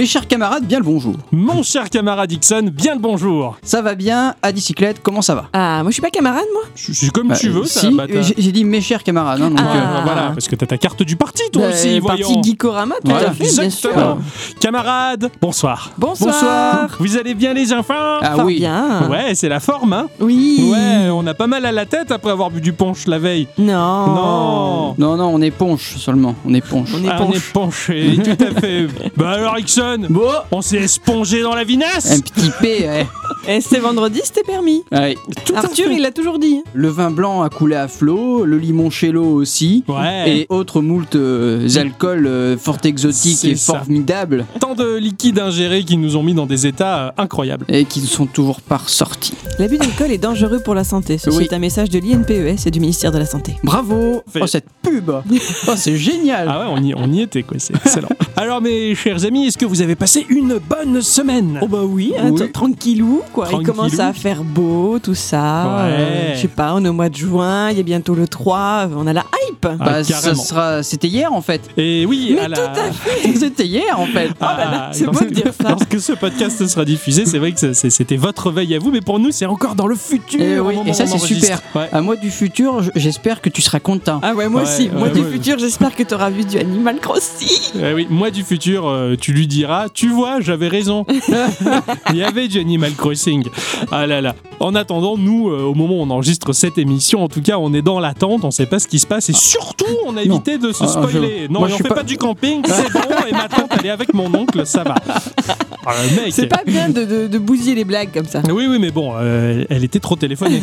Mes chers camarades, bien le bonjour. Mon cher camarade Dixon, bien le bonjour. Ça va bien À bicyclette, comment ça va? Ah, moi je suis pas camarade, moi Je suis comme Bah, tu veux, ça. Si, bah, t'as- j'ai dit mes chers camarades. hein, donc, Ah. euh, Euh, voilà, parce que t'as ta carte du parti, toi Bah, aussi, Parti voyons. Geekorama, tout Voilà, à fait, bien sûr. Exactement. Camarades, bonsoir. Bonsoir. Bonsoir. Vous allez bien, les enfants? Ah Fort oui. bien. Ouais, c'est la forme, hein Oui. Ouais, on a pas mal à la tête après avoir bu du punch la veille. Non. Non. Non, non, on est ponche seulement. On est ponche. On est Ah, on est penché, tout à fait. bah alors, Bon, on s'est espongé dans la vinasse un petit P, ouais. Et c'est vendredi, c'était permis. Ouais. Tout à Arthur, il l'a toujours dit. Le vin blanc a coulé à flot, le limoncello aussi. Ouais. Et autres moult euh, alcools euh, fort exotiques C'est et ça. formidables Tant de liquides ingérés qui nous ont mis dans des états euh, incroyables. et qui ne sont toujours pas ressortis. L'abus d'alcool est dangereux pour la santé. Ceci Oui. est un message de l'INPES et du ministère de la Santé. Bravo Fait. Oh, cette pub Oh, c'est génial Ah ouais, on y, on y était, quoi, c'est excellent. Alors, mes chers amis, est-ce que vous avez passé une bonne semaine Oh bah oui, Oui. tranquillou quoi. Tranquillou. Il commence à faire beau, tout ça. Ouais. Euh, je sais pas, on est au mois de juin, il y a bientôt le 3, on a la hype. Ah, Bah, ça sera... C'était hier en fait. Et oui, Mais à la... tout à C'était hier en fait. Ah, là là, c'est beau de dire ça. Lorsque ce podcast sera diffusé, c'est vrai que c'était votre veille à vous, mais pour nous, c'est encore dans le futur. Eh oui, et ça, c'est super. Ouais. À moi du futur, j'espère que tu seras content. Ah ouais, moi Ouais, aussi. moi ouais, du ouais. futur, j'espère que tu auras vu du Animal Crossing. Eh oui, moi du futur, euh, tu lui tu vois, j'avais raison. Il y avait du Animal Crossing. Ah là là. En attendant, nous, euh, au moment où on enregistre cette émission, en tout cas, on est dans l'attente, on sait pas ce qui se passe, et surtout, on a évité de se Ah, spoiler. je- Non, moi, et je on suis fait pas- pas... du camping, c'est bon, et ma tante, elle est avec mon oncle, ça va. Ah, mec. C'est pas bien de, de- de bousiller les blagues comme ça. Oui, oui, mais bon, euh, elle était trop téléphonée.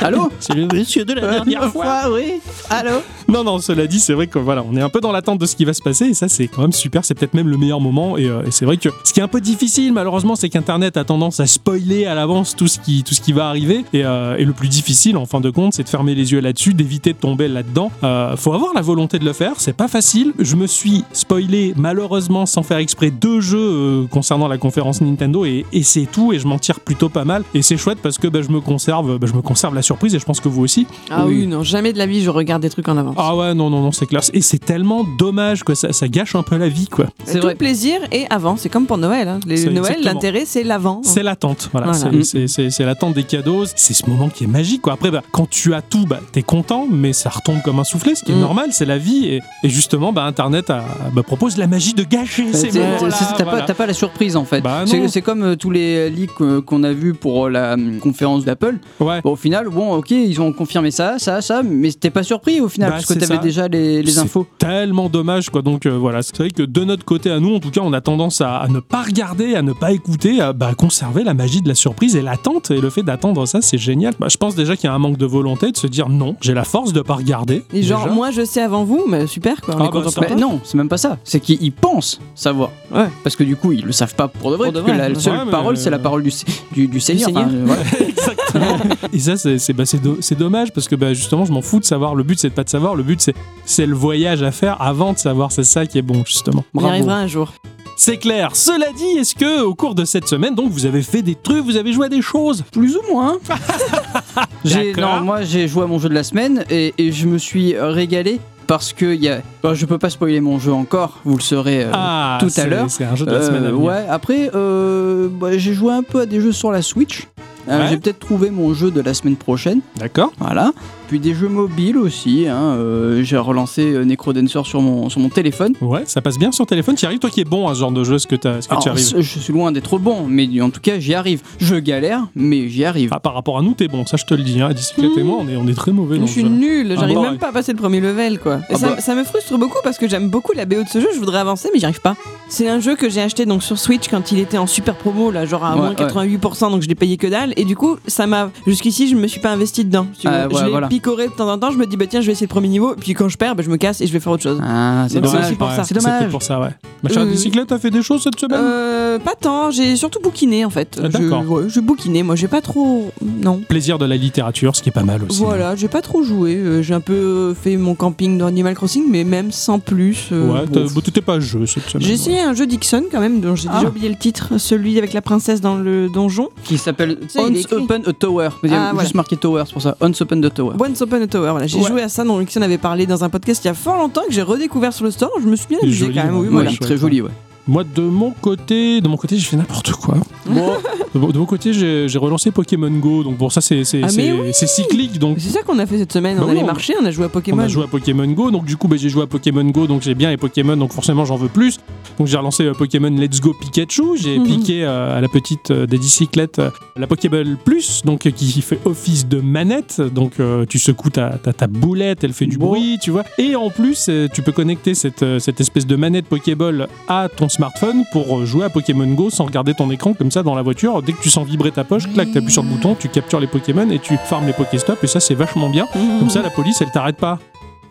Allô C'est le monsieur de la dernière fois. oui. Allô Non, non, cela dit, c'est vrai que voilà, on est un peu dans l'attente de ce qui va se passer et ça, c'est quand même super. C'est peut-être même le meilleur moment. Et, euh, et c'est vrai que ce qui est un peu difficile, malheureusement, c'est qu'Internet a tendance à spoiler à l'avance tout ce qui, tout ce qui va arriver. Et, euh, et le plus difficile, en fin de compte, c'est de fermer les yeux là-dessus, d'éviter de tomber là-dedans. Euh, faut avoir la volonté de le faire. C'est pas facile. Je me suis spoilé, malheureusement, sans faire exprès, deux jeux euh, concernant la conférence Nintendo et, et c'est tout. Et je m'en tire plutôt pas mal. Et c'est chouette parce que bah, je me conserve, bah, je me conserve la surprise et je pense que vous aussi. Ah Oui. oui, non, jamais de la vie je regarde des trucs en avance. Ah ouais, non, non, non, c'est clair. Et c'est tellement dommage que ça, ça gâche un peu la vie, quoi. C'est tout vrai. le plaisir et avant, c'est comme pour Noël. Hein. Les Noël, exactement. l'intérêt c'est l'avant. C'est l'attente, voilà. Voilà. C'est- C'est c'est- c'est l'attente des cadeaux. C'est ce moment qui est magique, quoi. Après, bah, quand tu as tout, bah, t'es content, mais ça retombe comme un soufflet, ce qui est Mm. normal, c'est la vie. Et, et justement, bah, Internet a- bah, propose la magie de gâcher C'est- ces c'est- moments-là. c'est- T'as voilà. pas, t'as pas la surprise en fait. Bah, c'est c'est comme euh, tous les leaks euh, qu'on a vus pour euh, la hum, conférence d'Apple. Ouais. Bon, au final, bon, ok, ils ont confirmé ça, ça, ça, mais t'es pas surpris au final Bah, que c'est t'avais ça. déjà les, les C'est infos. Tellement dommage, quoi. Donc euh, voilà, c'est vrai que de notre côté à nous, en tout cas, on a tendance à, à ne pas regarder, à ne pas écouter, à bah, conserver la magie de la surprise et l'attente. Et le fait d'attendre ça, c'est génial. Bah, je pense déjà qu'il y a un manque de volonté de se dire non, j'ai la force de pas regarder. Et genre, moi je sais avant vous, mais super quoi. On Ah est bah, content Mais non, c'est même pas ça. C'est qu'ils ils pensent savoir. Ouais. Parce que du coup, ils le savent pas pour de vrai. Pour de parce que vrai, la ouais. seule Ouais, parole, c'est la parole du, du, du Seigneur. Seigneur. Enfin, euh, voilà. Exactement. Et ça, c'est c'est- bah, c'est do- c'est dommage parce que bah, justement, je m'en fous de savoir. Le but, c'est de pas de savoir. Le but, c'est c'est le voyage à faire avant de savoir. C'est ça qui est bon, justement. On y Bravo. arrivera un jour. C'est clair. Cela dit, est-ce que au cours de cette semaine, donc, vous avez fait des trucs, vous avez joué à des choses? Plus ou moins. J'ai- non, moi j'ai joué à mon jeu de la semaine et, et je me suis euh, régalé parce que il y a. bon, je peux pas spoiler mon jeu encore, vous le saurez euh, Ah, tout à l'heure. C'est un jeu de la Euh, semaine à venir. ouais, après, euh, bah, j'ai joué un peu à des jeux sur la Switch. Euh, Ouais. J'ai peut-être trouvé mon jeu de la semaine prochaine. D'accord. Voilà. Puis des jeux mobiles aussi. hein, euh, j'ai relancé euh, Necrodancer sur mon, sur mon téléphone. Ouais, ça passe bien sur téléphone. Tu y arrives, toi qui es bon à ce genre de jeu, est-ce que, t'as- est-ce que tu arrives? je suis loin d'être bon, mais en tout cas, j'y arrive. Je galère, mais j'y arrive. Ah, Par rapport à nous, t'es bon. Ça, je te le dis. Hein. Dicyclette et moi, on est, on est très mauvais Je ce suis nulle, Ah j'arrive bah même pas à passer le premier level quoi. Et Ah ça, bah. ça me frustre beaucoup parce que j'aime beaucoup la BO de ce jeu, je voudrais avancer mais j'y arrive pas. C'est un jeu que j'ai acheté donc sur Switch quand il était en super promo là, genre à Ouais, moins ouais. 88% donc je l'ai payé que dalle et du coup ça m'a jusqu'ici je me suis pas investi dedans. si veux. ouais, je l'ai voilà. Picoré de temps en temps, je me dis bah tiens je vais essayer le premier niveau puis quand je perds bah, je me casse et je vais faire autre chose. Ah, c'est c'est dommage. aussi pour ça. C'est dommage. pour ça, ouais. Ma chère Euh, bicyclette, t'as fait des choses cette semaine Euh, pas tant, j'ai surtout bouquiné en fait. Ah, Je- d'accord. ouais, j'ai bouquiné, moi j'ai pas trop. Non. Plaisir de la littérature, ce qui est pas mal aussi. Voilà, j'ai pas trop joué. euh, j'ai un peu fait mon camping dans Animal Crossing, mais même sans plus. euh, Ouais, bon. bon, t'étais pas jeu cette semaine. J'ai essayé un jeu Dixon quand même, dont j'ai Ah. déjà oublié le titre, celui avec la princesse dans le donjon. Qui s'appelle Once. Open a Tower. Il y a Ah, juste voilà. marqué Tower, c'est pour ça. Once Open the Tower. Ouais, Once Upon a Tower. Voilà, j'ai Ouais. joué à ça, dont Luxon avait parlé dans un podcast il y a fort longtemps que j'ai redécouvert sur le store. Je me suis bien amusé quand même. ouais. Oui, voilà. très joli, ouais. Moi, de mon côté, de mon côté, j'ai fait n'importe quoi. De mon, de mon côté, j'ai relancé Pokémon Go. Donc bon, ça c'est c'est Ah, oui cyclique. Donc C'est ça qu'on a fait cette semaine. Bah on oui, allait on- marcher, on a joué à Pokémon. On a joué à Pokémon Go, donc du coup bah, j'ai joué à Pokémon Go, donc j'ai bien les Pokémon, donc forcément j'en veux plus. Donc j'ai relancé euh, Pokémon Let's Go Pikachu, j'ai Mhm. piqué euh, à la petite euh, des bicyclettes euh, la Pokéball Plus, donc qui fait office de manette, donc tu secoues ta, ta, ta boulette, elle fait du Bon. bruit, tu vois. Et en plus tu peux connecter cette, cette espèce de manette Pokéball à ton smartphone pour euh, jouer à Pokémon Go sans regarder ton écran comme ça dans la voiture. Dès que tu sens vibrer ta poche, clac, t'appuies sur le bouton, tu captures les Pokémon et tu farmes les Pokéstop et ça c'est vachement bien. Mhm. Comme ça la police elle t'arrête pas.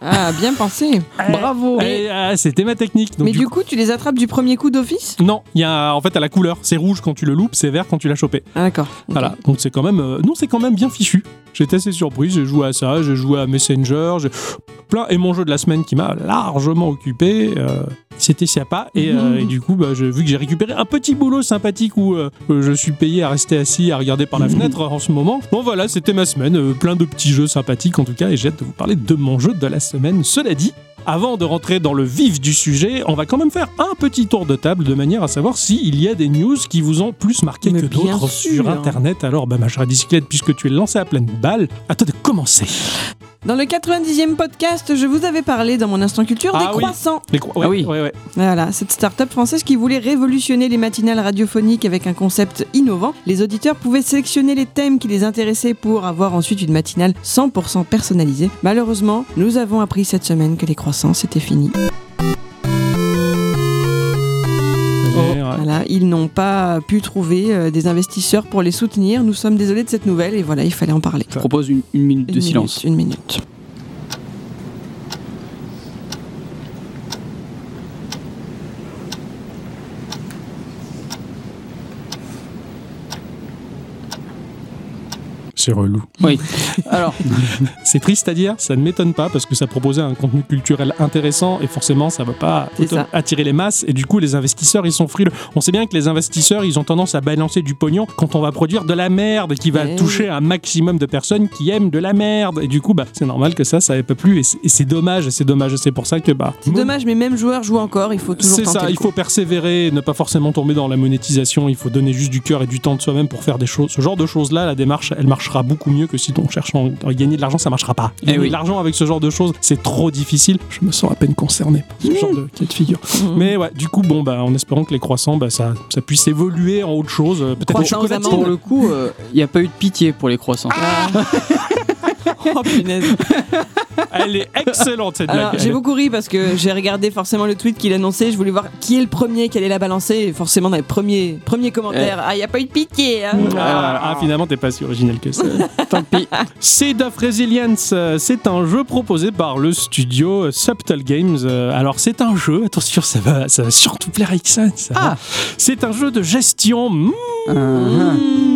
Ah, bien pensé. Bravo Et, ah, C'était ma technique. Donc, Mais du du coup, tu les attrapes du premier coup d'office? Non, il y a en fait à la couleur, c'est rouge quand tu le loupes, c'est vert quand tu l'as chopé. Ah, d'accord. Voilà, donc c'est quand même, euh, non, c'est quand même bien fichu. J'étais assez surpris, j'ai joué à ça, j'ai joué à Messenger, j'ai plein et mon jeu de la semaine qui m'a largement occupé. euh, c'était Siapa et, euh, Mhm. et du coup bah, vu que j'ai récupéré un petit boulot sympathique où euh, je suis payé à rester assis à regarder par la fenêtre en ce moment. Bon voilà c'était ma semaine, euh, plein de petits jeux sympathiques en tout cas et j'ai hâte de vous parler de mon jeu de la semaine. Cela dit, avant de rentrer dans le vif du sujet, on va quand même faire un petit tour de table de manière à savoir s'il y a des news qui vous ont plus marqué Mais que d'autres sur Internet. Alors, bah, ma chère bicyclette, puisque tu es lancé à pleine balle, à toi de commencer. Dans le 90e podcast, je vous avais parlé dans mon instant culture Ah des oui. croissants. Les cro- ouais, Ah oui. ouais, ouais. Voilà, cette start-up française qui voulait révolutionner les matinales radiophoniques avec un concept innovant. Les auditeurs pouvaient sélectionner les thèmes qui les intéressaient pour avoir ensuite une matinale 100% personnalisée. Malheureusement, nous avons appris cette semaine que les croissants, c'était fini. Ouais, ouais. Voilà, ils n'ont pas pu trouver euh, des investisseurs pour les soutenir. Nous sommes désolés de cette nouvelle et voilà, il fallait en parler. Je propose une, une minute de silence. une minute. C'est relou. Oui. Alors, C'est triste à dire, ça ne m'étonne pas parce que ça proposait un contenu culturel intéressant et forcément ça va pas ça. attirer les masses et du coup les investisseurs ils sont frileux. On sait bien que les investisseurs ils ont tendance à balancer du pognon quand on va produire de la merde qui va Eh toucher un maximum de personnes qui aiment de la merde et du coup bah c'est normal que ça ça ait pas plu et c'est- dommage et c'est dommage et c'est pour ça que bah C'est dommage, mais même joueur joue encore, il faut toujours c'est ça, il faut persévérer, ne pas forcément tomber dans la monétisation, il faut donner juste du cœur et du temps de soi-même pour faire des choses. Ce genre de choses-là, la démarche, elle marchera beaucoup mieux que si on cherche à gagner de l'argent, ça marchera pas. Eh Gagner oui. de l'argent avec ce genre de choses, c'est trop difficile. Je me sens à peine concerné par ce genre de cas de figure. Mhm. Mais ouais, du coup, bon, bah, en espérant que les croissants, bah, ça, ça puisse évoluer en autre chose, euh, peut-être chocolatines. amandes. pour le coup, il n'y a pas eu de pitié pour les croissants. Ah. oh punaise. Elle est excellente cette Alors, blague. j'ai beaucoup ri parce que j'ai regardé forcément le tweet qu'il annonçait. Je voulais voir qui est le premier qui allait la balancer. Et forcément, dans les premiers, premiers commentaires, ah, il n'y a pas eu de pitié. hein. Ah, ah, finalement, t'es pas si original que ça. Tant pis. Seed of Resilience, c'est un jeu proposé par le studio Subtle Games. Alors, c'est un jeu, attention, ça va, ça va surtout plaire à Ixon. Ah. C'est un jeu de gestion mmh, Mmh.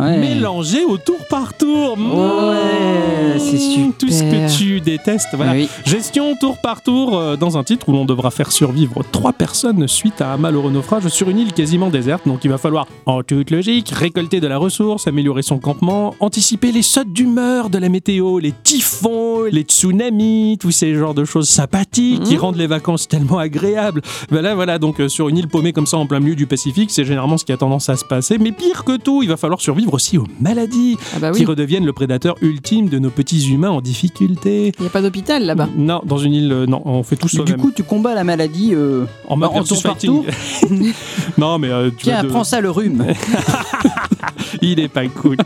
Ouais. mélangé au tour par tour. Mmh, Ouais, c'est Tout ce que tu détestes, voilà. Oui. Gestion tour par tour euh, dans un titre où l'on devra faire survivre trois personnes suite à un malheureux naufrage sur une île quasiment déserte. Donc il va falloir, en toute logique, récolter de la ressource, améliorer son campement, anticiper les sautes d'humeur de la météo, les typhons, les tsunamis, tous ces genres de choses sympathiques qui Mhm. rendent les vacances tellement agréables. Voilà, voilà. Donc euh, sur une île paumée comme ça en plein milieu du Pacifique, c'est généralement ce qui a tendance à se passer. Mais pire que tout, il va falloir survivre aussi aux maladies Ah bah qui redeviennent le prédateur ultime de nos petits humains en difficulté. Il n'y a pas d'hôpital là-bas. Non, dans une île, euh, non, on fait tout Du soi-même. coup, tu combats la maladie. euh, en en par fighting. non, mais euh, tu Tiens, de- prends ça le rhume. il est pas cool.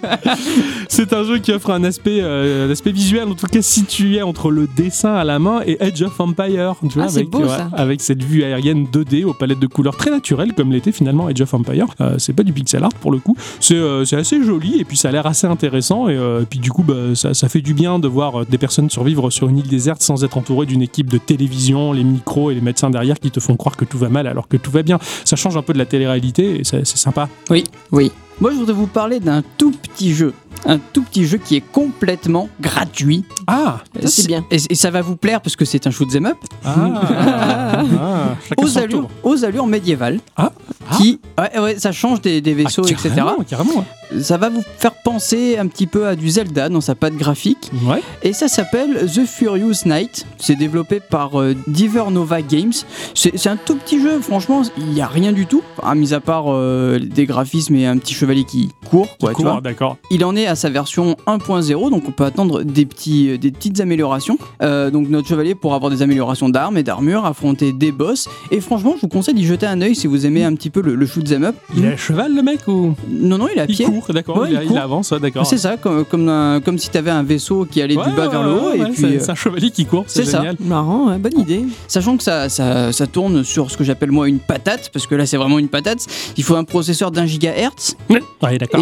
C'est un jeu qui offre un aspect, euh, un aspect visuel, en tout cas situé entre le dessin à la main et Edge of Empire. Tu vois, Ah, c'est avec, beau, ouais, ça. avec cette vue aérienne 2D aux palettes de couleurs très naturelles, comme l'était finalement Edge of Empire. Euh, c'est pas du pixel art pour le coup. C'est euh, assez joli et puis ça a l'air assez intéressant. Et, euh, et puis du coup, bah, ça, ça fait du bien de voir euh, des personnes survivre sur une île déserte sans être entouré d'une équipe de télévision, les micros et les médecins derrière qui te font croire que tout va mal alors que tout va bien. Ça change un peu de la télé-réalité et c'est sympa. Oui, oui. Moi, je voudrais vous parler d'un tout petit jeu Un tout petit jeu qui est complètement gratuit. Ah, Ça, c'est bien. Et, et ça va vous plaire parce que c'est un shoot 'em up ah, ah, aux allures, aux allures médiévales. Ah. Qui, ouais, ouais, ça change des, des vaisseaux, Ah, etc. carrément. Ça va vous faire penser un petit peu à du Zelda dans sa patte graphique. Ouais. Et ça s'appelle The Furious Knight. C'est développé par euh, Diver Nova Games. C'est un tout petit jeu, franchement, il n'y a rien du tout. Enfin, mis à part euh, des graphismes et un petit chevalier qui court. Quoi, tu Court, vois. d'accord. Il en est à sa version 1.0, donc on peut attendre des, petits, des petites améliorations. Euh, donc notre chevalier pour avoir des améliorations d'armes et d'armure, affronter des boss. Et franchement, je vous conseille d'y jeter un œil si vous aimez un petit peu le, le shoot 'em up. Il est à cheval, le mec, ou? Non, non, il est à il pied. court, d'accord. Ouais, il, il il court. avance, ouais, d'accord. C'est ça, comme, comme, un- comme si tu avais un vaisseau qui allait Ouais, du bas vers le haut. ouais, et ouais, puis, c'est euh, c'est un chevalier qui court, c'est c'est ça. génial. Marrant, ouais, bonne idée. Sachant que ça, ça, ça tourne sur ce que j'appelle moi une patate, parce que là c'est vraiment une patate, il faut un processeur d'un gigahertz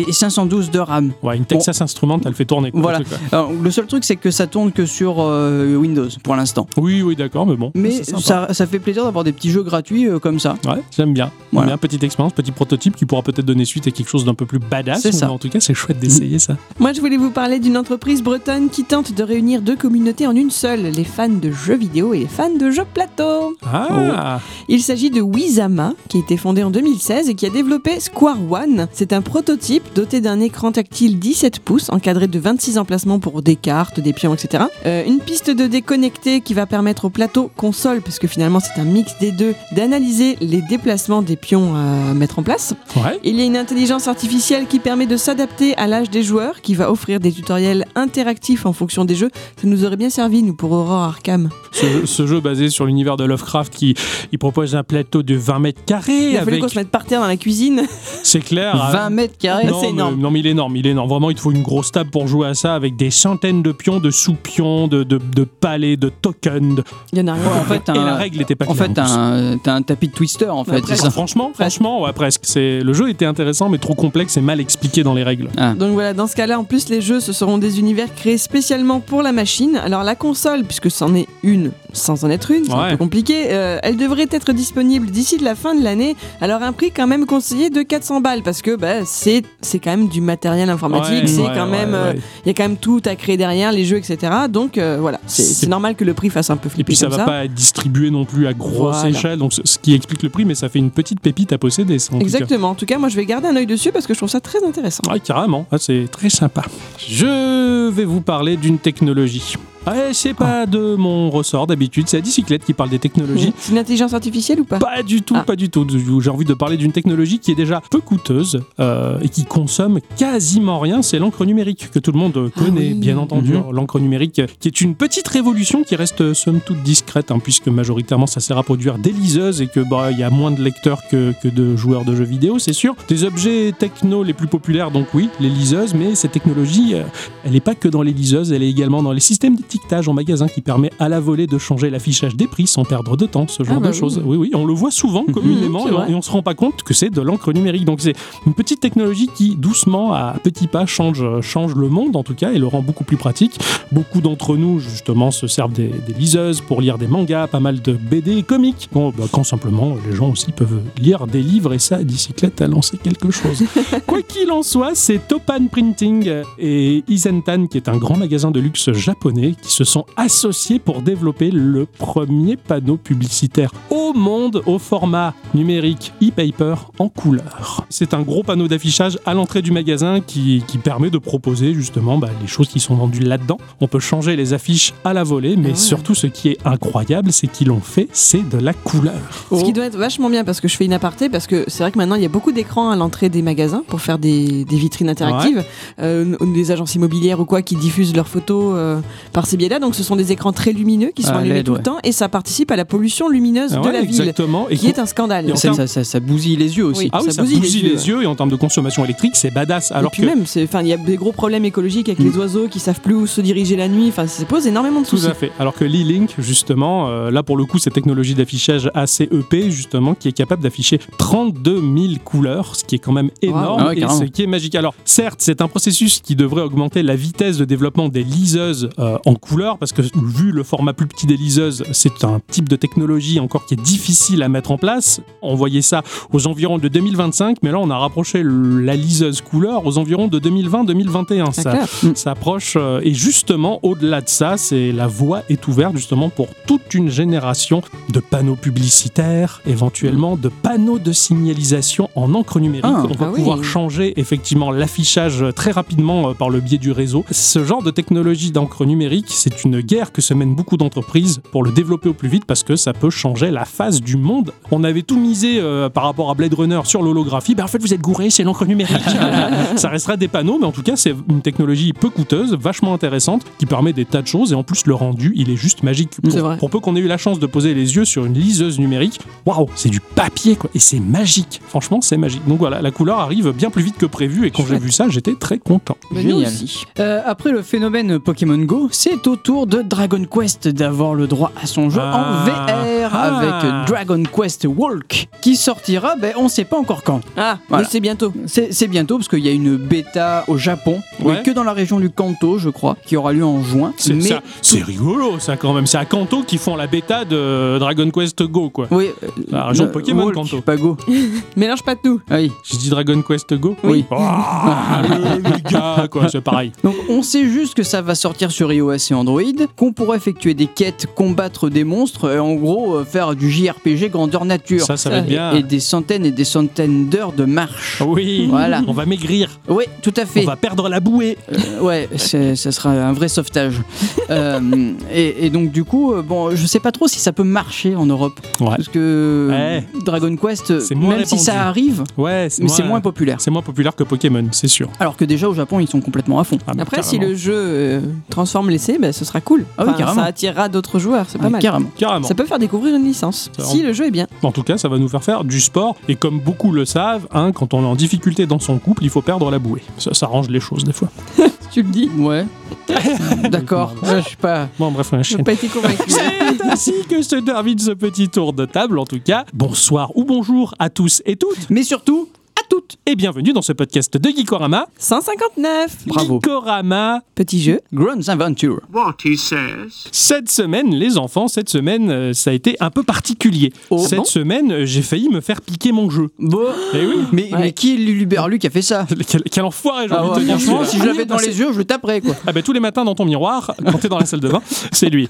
et 512 de RAM. Ouais, une Texas Instrument, elle fait tourner. quoi, Voilà. le truc, ouais. Alors, le seul truc c'est que ça tourne que sur euh, Windows pour l'instant. Oui, oui, d'accord, mais bon. Mais ça, ça fait plaisir d'avoir des petits jeux gratuits euh, comme ça. Ouais, j'aime bien. Voilà. Bien, petite expérience, petit prototype qui pourra peut-être donner suite à quelque chose d'un peu plus badass. C'est ça. En tout cas, c'est chouette d'essayer ça. Moi, je voulais vous parler d'une entreprise bretonne qui tente de réunir deux communautés en une seule, les fans de jeux vidéo et les fans de jeux plateau. Ah, Il s'agit de Wizama, qui a été fondé en 2016 et qui a développé Square One. C'est un prototype doté d'un écran tactile 17 pouces, encadré de 26 emplacements pour des cartes, des pions, etc. Euh, une piste de déconnecté qui va permettre au plateau console, parce que finalement c'est un mix des deux, d'analyser les déplacements des pions à mettre en place. ouais. Il y a une intelligence artificielle qui permet de s'adapter à l'âge des joueurs, qui va offrir des tutoriels interactifs en fonction des jeux. Ça nous aurait bien servi, nous, pour Aurore Arkham. Ce, ce jeu basé sur l'univers de Lovecraft qui il propose un plateau de 20 mètres carrés Il a fallu avec. qu'on se mette par terre dans la cuisine. C'est clair. 20 hein. mètres carrés. C'est mais- énorme. non, mais il est énorme, il est énorme. Vraiment, il te faut une grosse table pour jouer à ça avec des centaines de pions, de sous-pions, de, de, de palais, de tokens. de- Il y en a rien. Ouais, en fait, Et un- la règle n'était pas En claire. fait, t'as un, t'as un tapis de twister en fait, ça. Franchement, franchement, ouais, presque. C'est le jeu était intéressant, mais trop complexe et mal expliqué dans les règles. Ah. Donc voilà, dans ce cas-là, en plus, les jeux, ce seront des univers créés spécialement pour la machine. Alors la console, puisque c'en est une sans en être une, c'est un peu compliqué, euh, elle devrait être disponible d'ici de la fin de l'année. Alors un prix quand même conseillé de 400 balles, parce que bah, c'est c'est quand même du matériel informatique, C'est quand même, euh, il y a quand même tout à créer derrière, les jeux, etc. Donc euh, voilà, c'est normal que le prix fasse un peu flipper Et puis ça va pas être distribué non plus à grosse échelle, donc ce qui explique le prix, mais ça fait une petite pépite à posséder. Exactement. En tout cas, moi, je vais garder un œil dessus parce que je trouve ça très intéressant. Ouais, carrément, Ah, c'est très sympa. Je vais vous parler d'une technologie. Ouais, c'est pas de mon ressort d'habitude, c'est la bicyclette qui parle des technologies. C'est une intelligence artificielle ou pas? Pas du tout, Ah. pas du tout. J'ai envie de parler d'une technologie qui est déjà peu coûteuse euh, et qui consomme quasiment rien. C'est l'encre numérique que tout le monde connaît, oui. bien entendu. Mhm. L'encre numérique qui est une petite révolution qui reste euh, somme toute discrète, hein, puisque majoritairement ça sert à produire des liseuses et que bah il y a moins de lecteurs que, que de joueurs de jeux vidéo, c'est sûr. Des objets techno les plus populaires, donc oui, les liseuses, mais cette technologie, euh, elle n'est pas que dans les liseuses, elle est également dans les systèmes d'étiquetage en magasin qui permet à la volée de changer l'affichage des prix sans perdre de temps, ce genre Ah bah de oui. choses. Oui, oui, on le voit souvent communément c'est et, on, et on se rend pas compte que c'est de l'encre numérique. Donc c'est une petite technologie qui, doucement, à petits pas, change, change le monde en tout cas et le rend beaucoup plus pratique. Beaucoup d'entre nous, justement, se servent des, des liseuses pour lire des mangas, pas mal de BD et comics. Bon, bah, quand simplement, les gens aussi peuvent lire des livres et ça, Dicyclette a lancé quelque chose. Quoi qu'il en soit, c'est Topan Printing et Isentan, qui est un grand magasin de luxe japonais, qui se sont associés pour développer le premier panneau publicitaire au monde au format numérique e-paper en couleur. C'est un gros panneau d'affichage à l'entrée du magasin qui, qui permet de proposer justement bah, les choses qui sont vendues là-dedans. On peut changer les affiches à la volée, mais Ah ouais. surtout ce qui est incroyable, c'est qu'ils l'ont fait, c'est de la couleur. Ce qui doit être vachement bien parce que je fais une aparté parce que c'est vrai que maintenant il y a beaucoup d'écrans à l'entrée des magasins pour faire des, des vitrines interactives, euh, ou des agences immobilières ou quoi qui diffusent leurs photos euh, par ces biais-là. Donc ce sont des écrans très lumineux qui sont Ah, allumés LED, tout ouais. le temps et ça participe à la pollution lumineuse Ah de ouais, la ville, exactement. Et qui est un scandale. Et Ça, ça, ça- ça bousille les yeux aussi. Oui. Ah oui, ça ça, bousille les les, yeux. et en termes de consommation électrique, c'est badass. Alors et puis que même, c'est- enfin, il y a des gros problèmes écologiques avec Mm. les oiseaux qui savent plus où se diriger la nuit. Enfin, ça pose énormément de Tout soucis. à fait. Alors que l'e-link, justement, euh, là pour le coup, c'est technologie d'affichage assez EP, justement, qui est capable d'afficher 32 000 couleurs, ce qui est quand même énorme Ah ouais, et ce qui est magique. Alors, certes, c'est un processus qui devrait augmenter la vitesse de développement des liseuses euh, en couleur, parce que vu le format plus petit des liseuses, c'est un type de technologie encore qui est difficile à mettre en place. On voyait ça aux environs de 2025, mais là on a rapproché le- la liseuse couleur aux environs de 2020-2021. Ça, ça approche euh, et justement au-delà de ça, c'est la voie est ouverte justement pour toute une génération de panneaux publicitaires, éventuellement de panneaux de signalisation en encre numérique. Ah. On va Ah oui. pouvoir changer effectivement l'affichage très rapidement euh, par le biais du réseau. Ce genre de technologie d'encre numérique, c'est une guerre que se mènent beaucoup d'entreprises pour le développer au plus vite parce que ça peut changer la face du monde. On avait tout misé euh, par rapport à Blade Runner sur l'holographie. Ben, en fait, vous êtes gouré, c'est l'encre numérique. ça restera des panneaux, mais en tout cas, c'est une technologie peu coûteuse, vachement intéressante, qui permet des tas de choses. Et en plus, le rendu, il est juste magique. C'est Pour, vrai. pour peu qu'on ait eu la chance de poser les yeux sur une liseuse numérique, waouh, c'est du papier, quoi. Et c'est magique. Franchement, c'est magique. Donc voilà, la couleur arrive bien plus vite que prévu. Et quand j'ai vu ça, j'étais très content. Nous Génial. Euh, après le phénomène Pokémon Go, c'est au tour de Dragon Quest d'avoir le droit à son jeu Ah. en VR Ah. avec Dragon Quest Walk qui sortira, ben on sait pas encore quand. Ah, Voilà. mais c'est bientôt. C'est bientôt parce qu'il y a une bêta au Japon, Ouais. mais que dans la région du Kanto, je crois, qui aura lieu en juin. C'est Mais ça- c'est rigolo, ça, quand même. C'est à Kanto qui font la bêta de Dragon Quest Go, quoi. oui, euh, La région euh, Pokémon, Walk, Kanto. pas Go. Mélange pas tout. Ah oui. J'ai dit Dragon Quest Go Oui. Ah, le, gars, quoi, c'est pareil. Donc on sait juste que ça va sortir sur iOS et Android, qu'on pourra effectuer des quêtes, combattre des monstres, et en gros euh, faire du JRPG grandeur nature. Ça, ça va Et- bien. Et des centaines et des centaines d'heures de marche. Oui, Voilà. on va maigrir, Oui, tout à fait. on va perdre la bouée. Euh, ouais, ça sera un vrai sauvetage. Euh, et, et donc du coup, euh, bon, je sais pas trop si ça peut marcher en Europe, Ouais, parce que Ouais. Dragon Quest, même si ça arrive, ouais mais c'est moins populaire. C'est moins populaire que Pokémon, c'est sûr. Alors que déjà au Japon, ils sont complètement à fond. Ah, bah, Après, si le jeu euh, transforme l'essai, bah, ce sera cool. Ah oui, carrément. ça attirera d'autres joueurs, c'est pas Ouais, mal. Carrément. Carrément. Ça peut faire découvrir une licence, si le jeu est bien. En tout cas, ça va nous faire faire du sport. Et comme beaucoup le savent, hein, quand on est en difficulté dans son couple, il faut perdre la bouée. Ça, ça range les choses des fois. Tu le dis. Ouais. D'accord. Je suis pas. Bon, bref, on Je pas été convaincu. C'est ainsi que se termine ce petit tour de table. En tout cas, bonsoir ou bonjour à tous et toutes. Mais surtout, toutes. Et bienvenue dans ce podcast de Geekorama. 159 Bravo. Geekorama. Petit jeu. Grunts Adventure. What he says. Cette semaine, les enfants, cette semaine, euh, ça a été un peu particulier. Oh, cette bon semaine, euh, j'ai failli me faire piquer mon jeu. Bon. Eh oui. Mais, Ouais. mais qui est Luluberlu qui a fait ça Quel, quel enfoiré, j'ai ah envie de ouais, te dire. Si je l'avais dans Ah, les yeux, je le taperais quoi. Ah bah tous les matins dans ton miroir, quand t'es dans la salle de bain, c'est lui.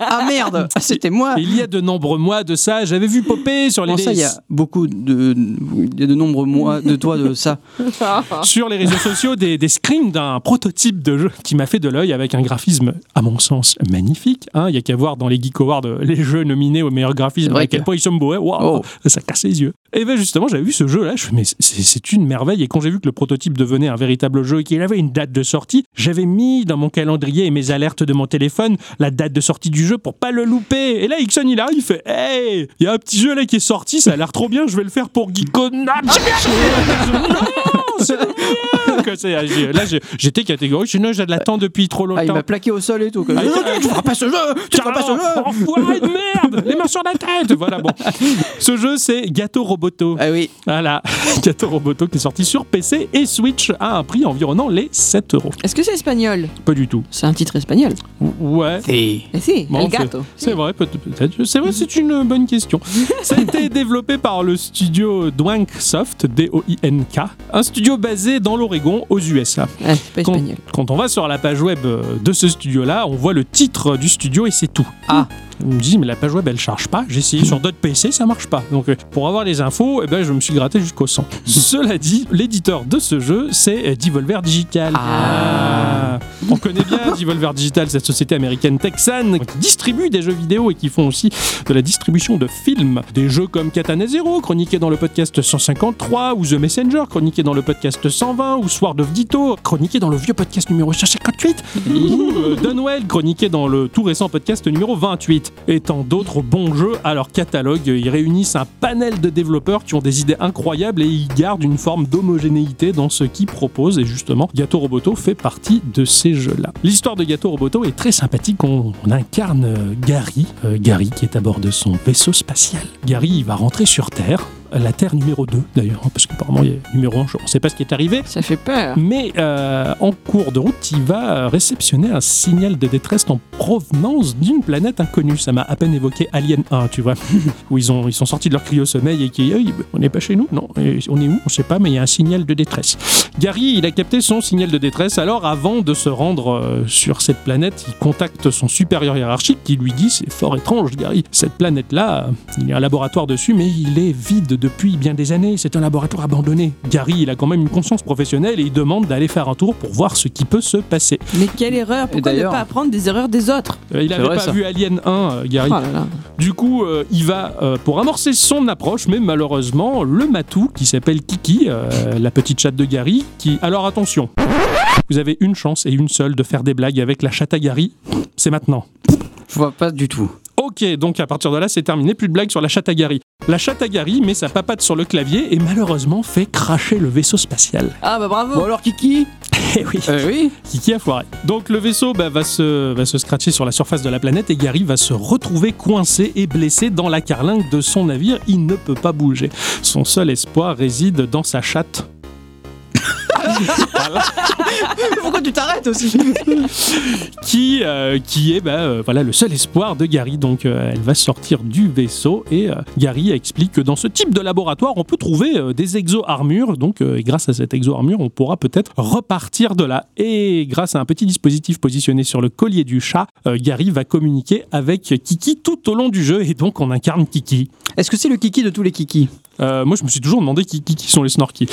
Ah merde, Ah, c'était moi. Il y a de nombreux mois de ça, j'avais vu popper sur les, Non, ça, il y a beaucoup de, il y a de nombreux mois de toi de ça. sur les réseaux sociaux des, des screens d'un prototype de jeu qui m'a fait de l'œil avec un graphisme, à mon sens, magnifique. hein. Il y a qu'à voir dans les Geek Awards euh, les jeux nominés au meilleur graphisme, à quel que- point ils sont beaux. hein. Waouh, Oh. ça casse les yeux. Et bien justement, j'avais vu ce jeu-là, je me suis dit, mais c'est une merveille. Et quand j'ai vu que le prototype devenait un véritable jeu et qu'il avait une date de sortie, j'avais mis dans mon calendrier et mes alertes de mon téléphone la date de sortie du jeu pour pas le louper. Et là, Ixon, il arrive, il fait Hey, il y a un petit jeu là qui est sorti, ça a l'air trop bien, je vais le faire pour Geekona. J'ai- Là, j'étais catégorique, je dis, non, je l'attends depuis trop Ah, il longtemps. m'a plaqué au sol et tout. quoi. Ah, Non, tu feras pas ce jeu Tu feras pas ce jeu Enfoiré de merde Les mains sur la tête Voilà, bon. Ce jeu, c'est Gâteau Roboto. Ah oui. Voilà, Gâteau Roboto qui est sorti sur PC et Switch à un prix environnant les 7 euros. Est-ce que c'est espagnol? Pas du tout. C'est un titre espagnol. Ouais. C'est. Eh si, Bon, El Gato. C'est vrai, peut- peut-être. C'est vrai, c'est une bonne question. Ça a été développé par le studio Dwank Soft, D-O-I-N-K, un studio basé dans l'Oregon, aux USA. Ah, pas Quand, espagnol. quand on va sur la page web euh, de ce studio-là, on voit le titre du studio et c'est tout. Ah. On me dit, mais la page web, elle charge pas. J'ai essayé sur d'autres PC, ça marche pas. Donc, euh, pour avoir les infos, eh ben, je me suis gratté jusqu'au sang. Cela dit, l'éditeur de ce jeu, c'est euh, Devolver Digital. Ah. On connaît bien Devolver Digital, cette société américaine texane qui distribue des jeux vidéo et qui font aussi de la distribution de films. Des jeux comme Katana Zero, chroniqué dans le podcast 153, ou The Messenger, chroniqué dans le podcast 120, ou Sword of Ditto, chroniqué dans le vieux podcast numéro 158, ou euh, Dunwell, chroniqué dans le tout récent podcast numéro 28. Et tant d'autres bons jeux à leur catalogue. Ils réunissent un panel de développeurs qui ont des idées incroyables et ils gardent une forme d'homogénéité dans ce qu'ils proposent. Et justement, Gato Roboto fait partie de ces jeux-là. L'histoire de Gato Roboto est très sympathique. On, incarne euh, Gary, euh, Gary qui est à bord de son vaisseau spatial. Gary, va rentrer sur Terre la Terre numéro 2 d'ailleurs, hein, parce qu'apparemment il y a numéro 1, on ne sait pas ce qui est arrivé. Ça fait peur. Mais euh, en cours de route, il va réceptionner un signal de détresse en provenance d'une planète inconnue. Ça m'a à peine évoqué Alien 1, tu vois, où ils, ont, ils sont sortis de leur cryo-sommeil et qui, Hey, on n'est pas chez nous, non, Et on est où? On sait pas, mais il y a un signal de détresse. Gary, il a capté son signal de détresse, alors avant de se rendre euh, sur cette planète, il contacte son supérieur hiérarchique qui lui dit C'est fort étrange, Gary, cette planète-là, il y a un laboratoire dessus, mais il est vide depuis bien des années, c'est un laboratoire abandonné. Gary, il a quand même une conscience professionnelle et il demande d'aller faire un tour pour voir ce qui peut se passer. Mais quelle erreur Pourquoi ne pas apprendre des erreurs des autres? Euh, il C'est avait vrai, pas ça. vu Alien 1, euh, Gary. Oh là là. Du coup, euh, il va euh, pour amorcer son approche, mais malheureusement, le matou qui s'appelle Kiki, euh, la petite chatte de Gary, qui. Alors attention, vous avez une chance et une seule de faire des blagues avec la chatte à Gary. C'est maintenant. Je vois pas du tout. Ok, donc à partir de là, c'est terminé, plus de blagues sur la chatte à Gary. La chatte à Gary met sa papate sur le clavier et malheureusement fait cracher le vaisseau spatial. Ah bah bravo Bon alors Kiki? Eh oui, Euh, Oui Kiki a foiré. Donc le vaisseau bah, va, se, va se scratcher sur la surface de la planète et Gary va se retrouver coincé et blessé dans la carlingue de son navire. Il ne peut pas bouger. Son seul espoir réside dans sa chatte. Pourquoi tu t'arrêtes aussi qui, euh, qui est bah, euh, voilà, le seul espoir de Gary. Donc euh, elle va sortir du vaisseau et euh, Gary explique que dans ce type de laboratoire, on peut trouver euh, des exo-armures. Donc euh, et grâce à cette exo-armure, on pourra peut-être repartir de là. Et grâce à un petit dispositif positionné sur le collier du chat, euh, Gary va communiquer avec Kiki tout au long du jeu et donc on incarne Kiki. Est-ce que c'est le Kiki de tous les Kiki? Euh, moi, je me suis toujours demandé qui, qui, qui sont les Snorky.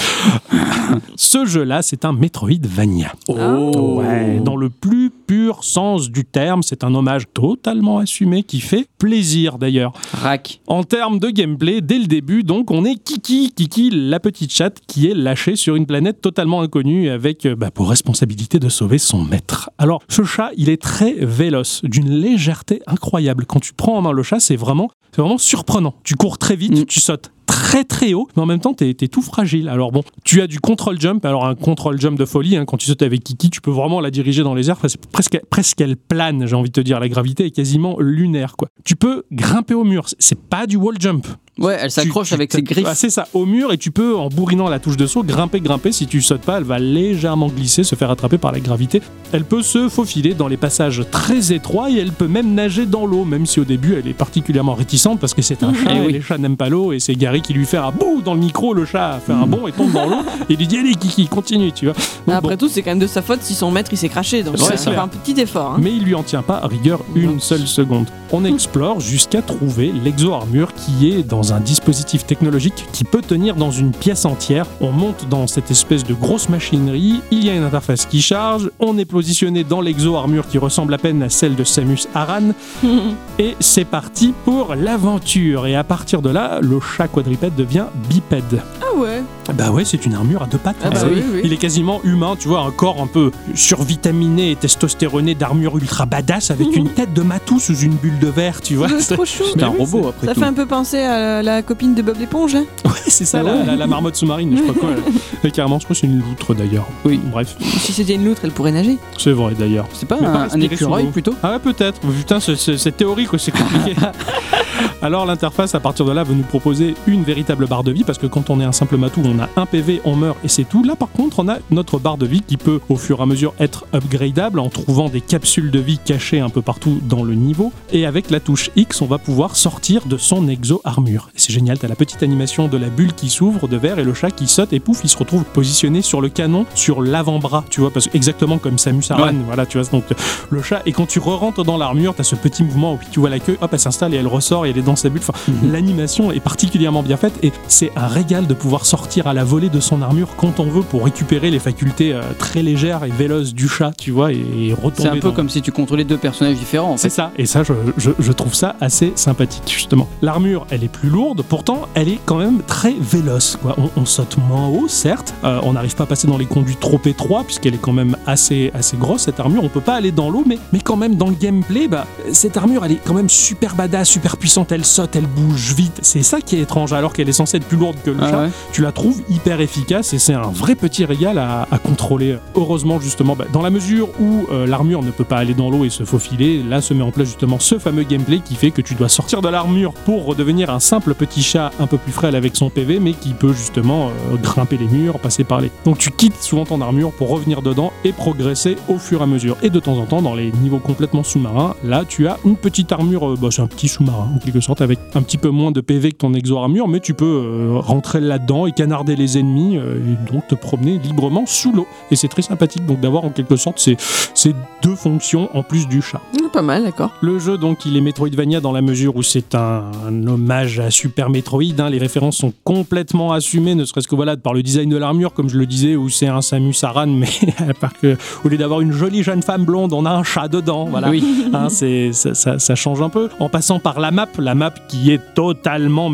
Ce jeu-là, c'est un Metroidvania. Oh. Ouais, dans le plus pur sens du terme, c'est un hommage totalement assumé qui fait plaisir d'ailleurs. Rack. En termes de gameplay, dès le début, donc, on est Kiki, Kiki, la petite chatte qui est lâchée sur une planète totalement inconnue avec euh, bah, pour responsabilité de sauver son maître. Alors, ce chat, il est très véloce, d'une légèreté incroyable. Quand tu prends en main le chat, c'est vraiment, c'est vraiment surprenant. Tu cours très vite, Mm. tu sautes très très haut, mais en même temps, t'es es tout fragile. Alors bon, tu as du control jump, alors un control jump de folie, hein, quand tu sautes avec Kiki, tu peux vraiment la diriger dans les airs, Enfin, c'est presque, presque elle plane, j'ai envie de te dire, la gravité est quasiment lunaire, quoi. Tu peux grimper au mur, C'est- pas du wall jump, Ouais, elle s'accroche avec ses griffes. Ah, c'est ça, au mur, et tu peux, en bourrinant la touche de saut, grimper, grimper. Si tu sautes pas, elle va légèrement glisser, se faire attraper par la gravité. Elle peut se faufiler dans les passages très étroits et elle peut même nager dans l'eau, même si au début elle est particulièrement réticente parce que c'est un chat Eh et oui. les chats n'aiment pas l'eau. Et c'est Gary qui lui fait un bouh dans le micro, le chat fait un bond et tombe dans l'eau. Et il lui dit Allez, Kiki, continue, tu vois. Donc, Après bon. tout, c'est quand même de sa faute si son maître il s'est craché. Donc C'est ça un petit effort. hein. Mais il lui en tient pas à rigueur une Non. seule seconde. On explore jusqu'à trouver l'exo-armure qui est dans un dispositif technologique qui peut tenir dans une pièce entière. On monte dans cette espèce de grosse machinerie, il y a une interface qui charge, on est positionné dans l'exo-armure qui ressemble à peine à celle de Samus Aran, et c'est parti pour l'aventure. Et à partir de là, le chat quadrupède devient bipède. ah ouais. Bah ouais, c'est une armure à deux pattes. Ah bah oui, oui. Il est quasiment humain, tu vois, un corps un peu survitaminé et testostéroné d'armure ultra badass avec une tête de matou sous une bulle de verre, tu vois. C'est trop chou. C'est un oui, robot après Ça tout. fait un peu penser à la copine de Bob l'éponge. hein. Ouais, c'est ça, Ah la, ouais. la- la marmotte sous-marine, je pas quoi. Et carrément, je crois que c'est une loutre d'ailleurs. Oui. Bref, si c'était une loutre, elle pourrait nager. c'est vrai d'ailleurs. C'est pas un, un écureuil plutôt? Ah ouais, peut-être. Putain, c'est- théorique, quoi, c'est compliqué. Alors l'interface, à partir de là, va nous proposer une véritable barre de vie, parce que quand on est un simple matou, on a un PV, on meurt et c'est tout. Là, par contre, on a notre barre de vie qui peut, au fur et à mesure, être upgradable en trouvant des capsules de vie cachées un peu partout dans le niveau. Et avec la touche X, on va pouvoir sortir de son exo-armure. Et c'est génial, t'as la petite animation de la bulle qui s'ouvre de verre et le chat qui saute et pouf, il se retrouve positionné sur le canon, sur l'avant-bras, tu vois, parce que exactement comme Samus Aran, Ouais. voilà, tu vois. Donc le chat, et quand tu re-rentres dans l'armure, t'as ce petit mouvement où tu vois la queue, hop, elle s'installe et elle ressort et elle est dans sa bulle. Enfin, Mhm. L'animation est particulièrement bien faite et c'est un régal de pouvoir sortir à la volée de son armure quand on veut pour récupérer les facultés euh, très légères et véloces du chat, tu vois, et, et retomber. C'est un peu dans- comme si tu contrôlais deux personnages différents en c'est ça, et ça, je, je- je trouve ça assez sympathique, justement. L'armure, elle est plus lourde, pourtant, elle est quand même très véloce. Quoi. On, on saute moins haut, certes, Euh, on n'arrive pas à passer dans les conduits trop étroits, puisqu'elle est quand même assez, assez grosse, cette armure. On peut pas aller dans l'eau, mais, mais quand même, dans le gameplay, bah, cette armure, elle est quand même super badass, super puissante, elle saute, elle bouge vite. C'est ça qui est étrange. Alors qu'elle est censée être plus lourde que le Ah chat, ouais. tu la trouves hyper efficace et c'est un vrai petit régal à, à contrôler. Heureusement, justement, bah, dans la mesure où euh, l'armure ne peut pas aller dans l'eau et se faufiler, là se met en place justement ce fameux gameplay qui fait que tu dois sortir de l'armure pour redevenir un simple petit chat un peu plus frêle avec son PV, mais qui peut justement euh, grimper les murs, passer par les. Donc tu quittes souvent ton armure pour revenir dedans et progresser au fur et à mesure. Et de temps en temps, dans les niveaux complètement sous-marins, là tu as une petite armure, euh, bah, c'est un petit sous-marin en quelque sorte, avec un petit peu moins de PV que ton exo mais tu peux euh, rentrer là-dedans et canarder les ennemis euh, et donc te promener librement sous l'eau. Et c'est très sympathique donc d'avoir en quelque sorte ces, ces deux fonctions en plus du chat. Ah, Pas mal, d'accord. Le jeu, donc, il est Metroidvania dans la mesure où c'est un, un hommage à Super Metroid. hein. Les références sont complètement assumées, ne serait-ce que voilà, par le design de l'armure, comme je le disais, où c'est un Samus Aran, mais à part que, au lieu d'avoir une jolie jeune femme blonde, on a un chat dedans. Voilà. Oui. Hein, ça, ça- ça change un peu. En passant par la map, la map qui est totalement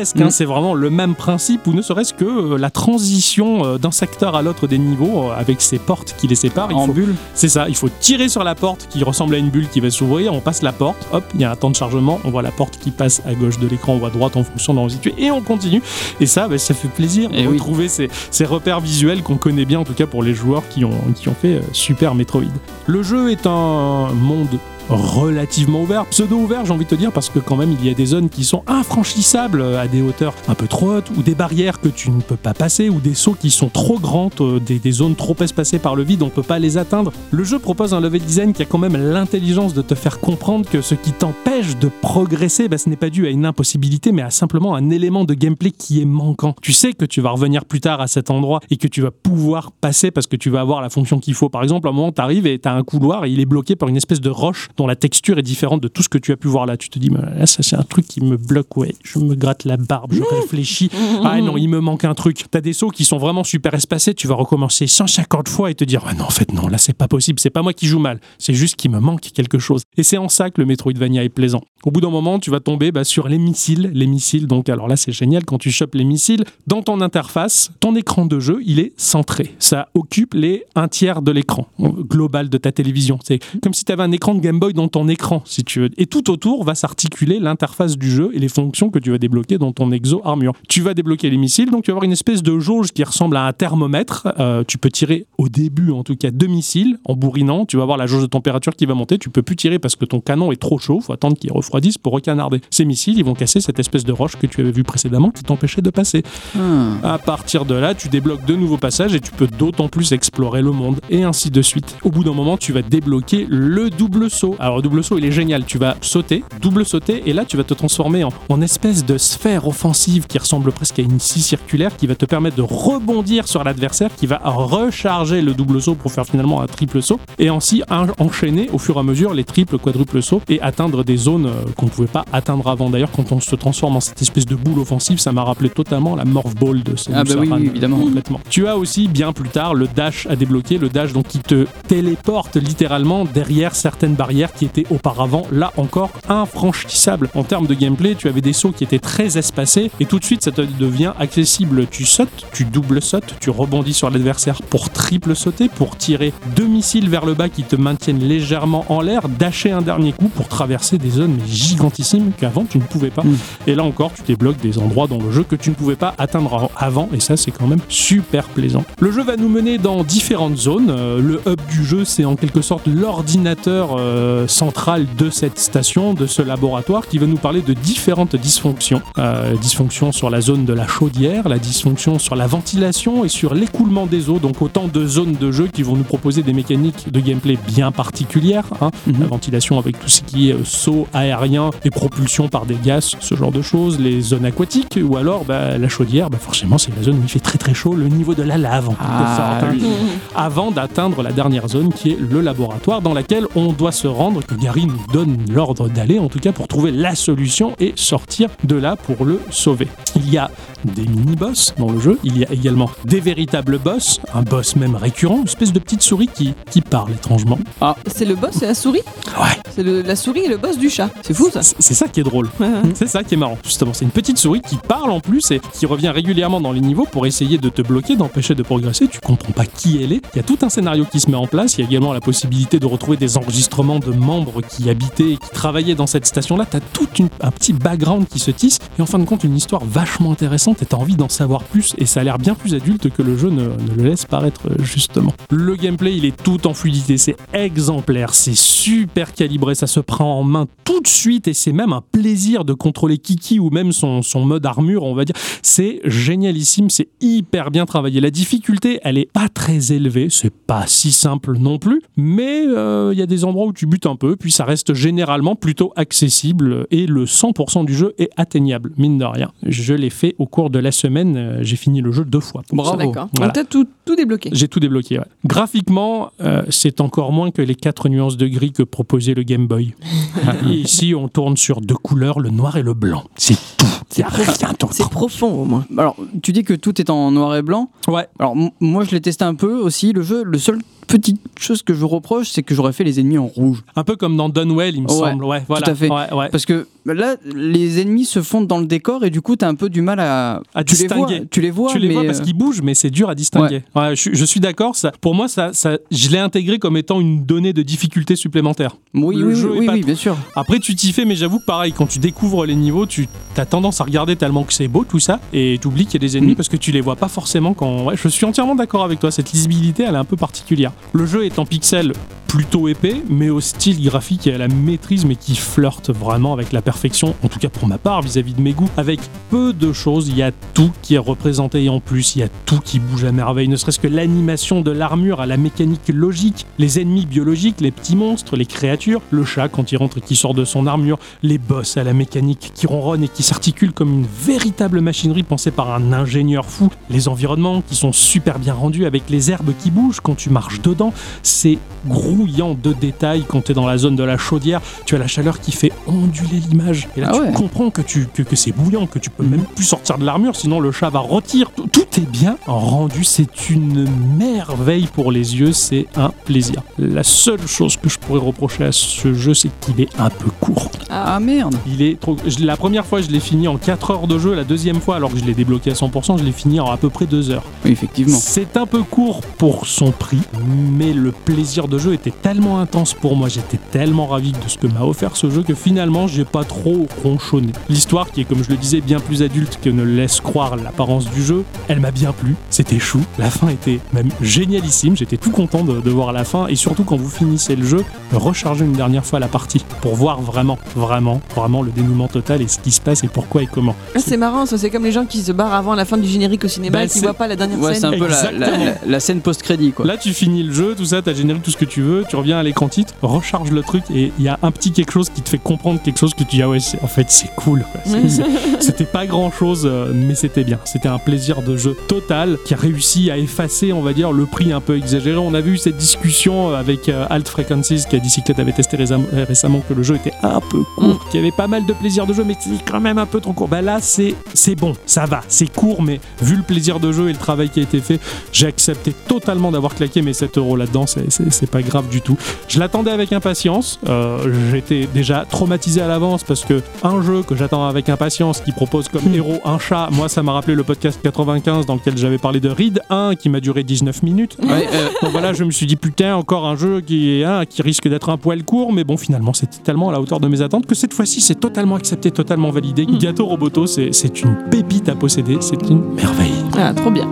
hein, Mm. c'est vraiment le même principe, ou ne serait-ce que euh, la transition euh, d'un secteur à l'autre des niveaux, euh, avec ces portes qui les séparent. Il En faut bulle. c'est ça, il faut tirer sur la porte qui ressemble à une bulle qui va s'ouvrir, on passe la porte, hop, il y a un temps de chargement, on voit la porte qui passe à gauche de l'écran ou à droite en fonction de l'endroit où on est situé, et on continue. Et ça, bah, ça fait plaisir de oui. retrouver ces, ces repères visuels qu'on connaît bien, en tout cas pour les joueurs qui ont, qui ont fait Super Metroid. Le jeu est un monde relativement ouvert, pseudo ouvert j'ai envie de te dire parce que quand même il y a des zones qui sont infranchissables à des hauteurs un peu trop hautes ou des barrières que tu ne peux pas passer ou des sauts qui sont trop grands, euh, des, zones trop espacées par le vide, on peut pas les atteindre. Le jeu propose un level design qui a quand même l'intelligence de te faire comprendre que ce qui t'empêche de progresser, bah, ce n'est pas dû à une impossibilité mais à simplement un élément de gameplay qui est manquant. Tu sais que tu vas revenir plus tard à cet endroit et que tu vas pouvoir passer parce que tu vas avoir la fonction qu'il faut. Par exemple, un moment, tu arrives et tu un couloir et il est bloqué par une espèce de roche dont la texture est différente de tout ce que tu as pu voir là. Tu te dis, là, ça c'est un truc qui me bloque, ouais. Je me gratte la barbe, je réfléchis. Ah non, il me manque un truc. T'as des sauts qui sont vraiment super espacés, tu vas recommencer 150 fois et te dire, ah non, en fait, non, là c'est pas possible, c'est pas moi qui joue mal, c'est juste qu'il me manque quelque chose. Et c'est en ça que le Metroidvania est plaisant. Au bout d'un moment, tu vas tomber bah, sur les missiles. Les missiles, donc, alors là c'est génial, quand tu chopes les missiles, dans ton interface, ton écran de jeu, il est centré. Ça occupe les un tiers de l'écran euh, global de ta télévision. C'est comme si tu avais un écran de Game Boy dans ton écran, si tu veux. Et tout autour va s'articuler l'interface du jeu et les fonctions que tu vas débloquer dans ton exo armure. Tu vas débloquer les missiles, donc tu vas avoir une espèce de jauge qui ressemble à un thermomètre. Euh, tu peux tirer au début, en tout cas, deux missiles en bourrinant. Tu vas avoir la jauge de température qui va monter. Tu peux plus tirer parce que ton canon est trop chaud. faut attendre qu'il refroidisse pour recanarder. Ces missiles, ils vont casser cette espèce de roche que tu avais vu précédemment qui t'empêchait de passer. Ah. À partir de là, tu débloques de nouveaux passages et tu peux d'autant plus explorer le monde et ainsi de suite. Au bout d'un moment, tu vas débloquer le double saut. Alors, le double saut, il est génial. Tu vas sauter, double sauter, et là, tu vas te transformer en, en espèce de sphère offensive qui ressemble presque à une scie circulaire qui va te permettre de rebondir sur l'adversaire qui va recharger le double saut pour faire finalement un triple saut et ainsi en- enchaîner au fur et à mesure les triples, quadruples sauts et atteindre des zones euh, qu'on ne pouvait pas atteindre avant. D'ailleurs, quand on se transforme en cette espèce de boule offensive, ça m'a rappelé totalement la Morph Ball de Ah bah oui, Aran, oui, évidemment. complètement. Tu as aussi bien plus tard le dash à débloquer, le dash donc qui te téléporte littéralement derrière certaines barrières qui étaient auparavant là encore infranchissables. En termes de gameplay, tu avais des sauts qui étaient très espacés et tout de suite ça te devient accessible. Tu sautes, tu double sautes, tu rebondis sur l'adversaire pour triple sauter, pour tirer deux missiles vers le bas qui te maintiennent légèrement en l'air, dasher un dernier coup pour traverser des zones gigantissimes qu'avant tu ne pouvais pas. Mm. Et là encore, tu débloques des endroits dans le jeu que tu ne pouvais pas atteindre av- avant, et ça, c'est quand même super plaisant. Le jeu va nous mener dans différentes zones. Euh, le hub du jeu, c'est en quelque sorte l'ordinateur euh, central de cette station, de ce laboratoire, qui va nous parler de différentes dysfonctions. Euh, dysfonctions sur la zone de la chaudière, la dysfonction sur la ventilation et sur l'écoulement des eaux. Donc autant de zones de jeu qui vont nous proposer des mécaniques de gameplay bien particulières. hein. Mhm. La ventilation avec tout ce qui est euh, saut aérien et propulsion par des gaz, ce genre de choses. Les zones aquatiques ou alors bah, la chaudière, bah, forcément c'est la zone où il fait très très chaud, le niveau de la lave en Ah, sorte. hein oui. avant d'atteindre la dernière zone qui est le laboratoire dans laquelle on doit se rendre, que Gary nous donne l'ordre d'aller en tout cas pour trouver la solution et sortir de là pour le sauver. Il y a des mini-boss dans le jeu, il y a également des véritables boss, un boss même récurrent, une espèce de petite souris qui, qui parle étrangement. C'est le boss et la souris Ouais, C'est la souris et le boss du chat. C'est fou ça c'est c'est ça qui est drôle. C'est ça qui est marrant, justement. C'est une petite souris qui parle en plus et qui revient régulièrement dans les niveaux pour essayer de te bloquer, d'empêcher de progresser. Tu comprends pas qui elle est. Il y a tout un scénario qui se met en place. Il y a également la possibilité de retrouver des enregistrements de membres qui habitaient et qui travaillaient dans cette station-là. T'as tout un petit background qui se tisse et en fin de compte une histoire vachement intéressante et t'as envie d'en savoir plus et ça a l'air bien plus adulte que le jeu ne, le laisse paraître euh, justement. Le gameplay il est tout en fluidité, c'est exemplaire, c'est super calibré, ça se prend en main tout de suite et c'est même un plaisir de contrôler Kiki ou même son, son mode armure on va dire. C'est génialissime, c'est hyper bien travaillé. La difficulté elle est pas très élevée, c'est pas si simple non plus, mais euh, il y a des endroits où tu butes un peu, puis ça reste généralement plutôt accessible et le 100% du jeu est atteignable, mine de rien. Je l'ai fait au cours de la semaine, euh, j'ai fini le jeu deux fois. Bravo. D'accord. Voilà. Donc t'as tout, tout débloqué. J'ai tout débloqué. ouais. Graphiquement, euh, c'est encore moins que les quatre nuances de gris que proposait le Game Boy. Et ici, on tourne sur deux couleurs, le noir et le blanc. C'est tout. D'autre. C'est profond au moins. Alors, tu dis que tout est en noir et blanc. Ouais. Alors, moi, je l'ai testé un peu aussi, le jeu. Le seul petite chose que je reproche, c'est que j'aurais fait les ennemis en rouge. Un peu comme dans Dunwell, il me Ouais, semble. Ouais, voilà. à fait. Ouais, ouais. Parce que là, les ennemis se fondent dans le décor et du coup, t'as un peu du mal à. À tu les vois, distinguer. tu les vois, tu les mais vois parce euh, qu'ils bougent, mais c'est dur à distinguer. Ouais, je, suis- je suis d'accord. Ça, pour moi, ça, ça, je l'ai intégré comme étant une donnée de difficulté supplémentaire. oui, le oui, jeu oui, bien sûr. Après, tu t'y fais, mais j'avoue que pareil, quand tu découvres les niveaux, tu as tendance à regarder tellement que c'est beau tout ça, et tu oublies qu'il y a des ennemis Mm. parce que tu les vois pas forcément quand. Ouais, je suis entièrement d'accord avec toi, cette lisibilité elle est un peu particulière. Le jeu est en pixels plutôt épais, mais au style graphique et à la maîtrise, mais qui flirte vraiment avec la perfection, en tout cas pour ma part, vis-à-vis de mes goûts. Avec peu de choses, il y a tout qui est représenté, et en plus, il y a tout qui bouge à merveille, ne serait-ce que l'animation de l'armure à la mécanique logique, les ennemis biologiques, les petits monstres, les créatures, le chat quand il rentre et qui sort de son armure, les boss à la mécanique qui ronronne et qui s'articule comme une véritable machinerie pensée par un ingénieur fou, les environnements qui sont super bien rendus avec les herbes qui bougent quand tu marches dedans, c'est grouillant de détails quand tu es dans la zone de la chaudière, tu as la chaleur qui fait onduler l'image et là Ah tu ouais. comprends que, tu, que, que c'est bouillant, que tu peux Mhm. même plus sortir de l'armure sinon le chat va rôtir. Tout, tout est bien rendu, c'est une merveille pour les yeux, c'est un plaisir. La seule chose que je pourrais reprocher à ce jeu, c'est qu'il est un peu court. Ah merde. Il est trop. la première fois, je l'ai fini en 4 heures de jeu. La deuxième fois, alors que je l'ai débloqué à 100%, je l'ai fini en à peu près 2 heures. Oui, effectivement. C'est un peu court pour son prix, mais le plaisir de jeu était tellement intense pour moi. J'étais tellement ravi de ce que m'a offert ce jeu que finalement, j'ai pas trop ronchonné. L'histoire, qui est comme je le disais, bien plus adulte que ne laisse croire l'apparence du jeu, elle m'a bien plu. C'était chou. La fin était même génialissime. J'étais tout content de, de voir la fin. Et surtout, quand vous finissez le jeu, rechargez une dernière fois la partie pour voir vraiment, vraiment, vraiment le dénouement total et ce qui se passe et pourquoi et comment. Ah, c'est marrant, ça c'est comme les gens qui se barrent avant la fin du générique au cinéma Bah, et qui voient pas la dernière Ouais, c'est scène. un peu la, la- Exactement. la- la scène post-crédit, quoi. Là, tu finis le jeu, tout ça, t'as généré tout ce que tu veux, tu reviens à l'écran titre, recharge le truc et il y a un petit quelque chose qui te fait comprendre quelque chose que tu dis ah ouais, en fait c'est cool. C'était pas grand chose, mais c'était bien. C'était un plaisir de jeu total qui a réussi à effacer, on va dire, le prix un peu exagéré. On avait eu cette discussion avec euh, Alt Frequencies qui a dit Cyclette avait testé récem- euh, récemment que le jeu était un peu court, qu'il y avait pas mal de plaisir de jeu, mais que c'est quand même un peu trop court. Bah là, c'est c'est bon, ça va, c'est court, mais vu le plaisir de jeu et le travail qui a été fait, j'ai accepté totalement d'avoir claqué mes 7 euros là-dedans, c'est- pas grave du tout. Je l'attendais avec impatience, euh, j'étais déjà traumatisé à l'avance parce que un jeu que j'attends avec impatience qui propose comme héros un chat, moi ça m'a rappelé le podcast 95 dans lequel j'avais parlé de Reed 1 qui m'a duré 19 minutes. Ouais, euh, Donc voilà, je me suis dit putain, encore un jeu qui, hein, qui risque d'être un poil court, mais bon, finalement, c'était tellement à la hauteur de mes attentes que cette fois-ci, c'est totalement accepté, totalement validé. Gato Roboto, c'est c'est une pépite à posséder, c'est une merveille. Ah, trop bien.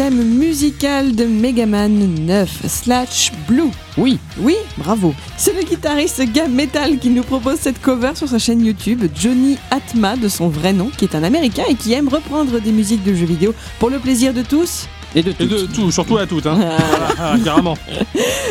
Thème musical de Megaman 9 Slash Blue Oui, Oui, bravo. C'est le guitariste Gab Metal qui nous propose cette cover sur sa chaîne YouTube, Johnny Atma de son vrai nom, qui est un américain et qui aime reprendre des musiques de jeux vidéo pour le plaisir de tous. Et de Et tout. de tout, surtout à toutes, hein. Ah, carrément.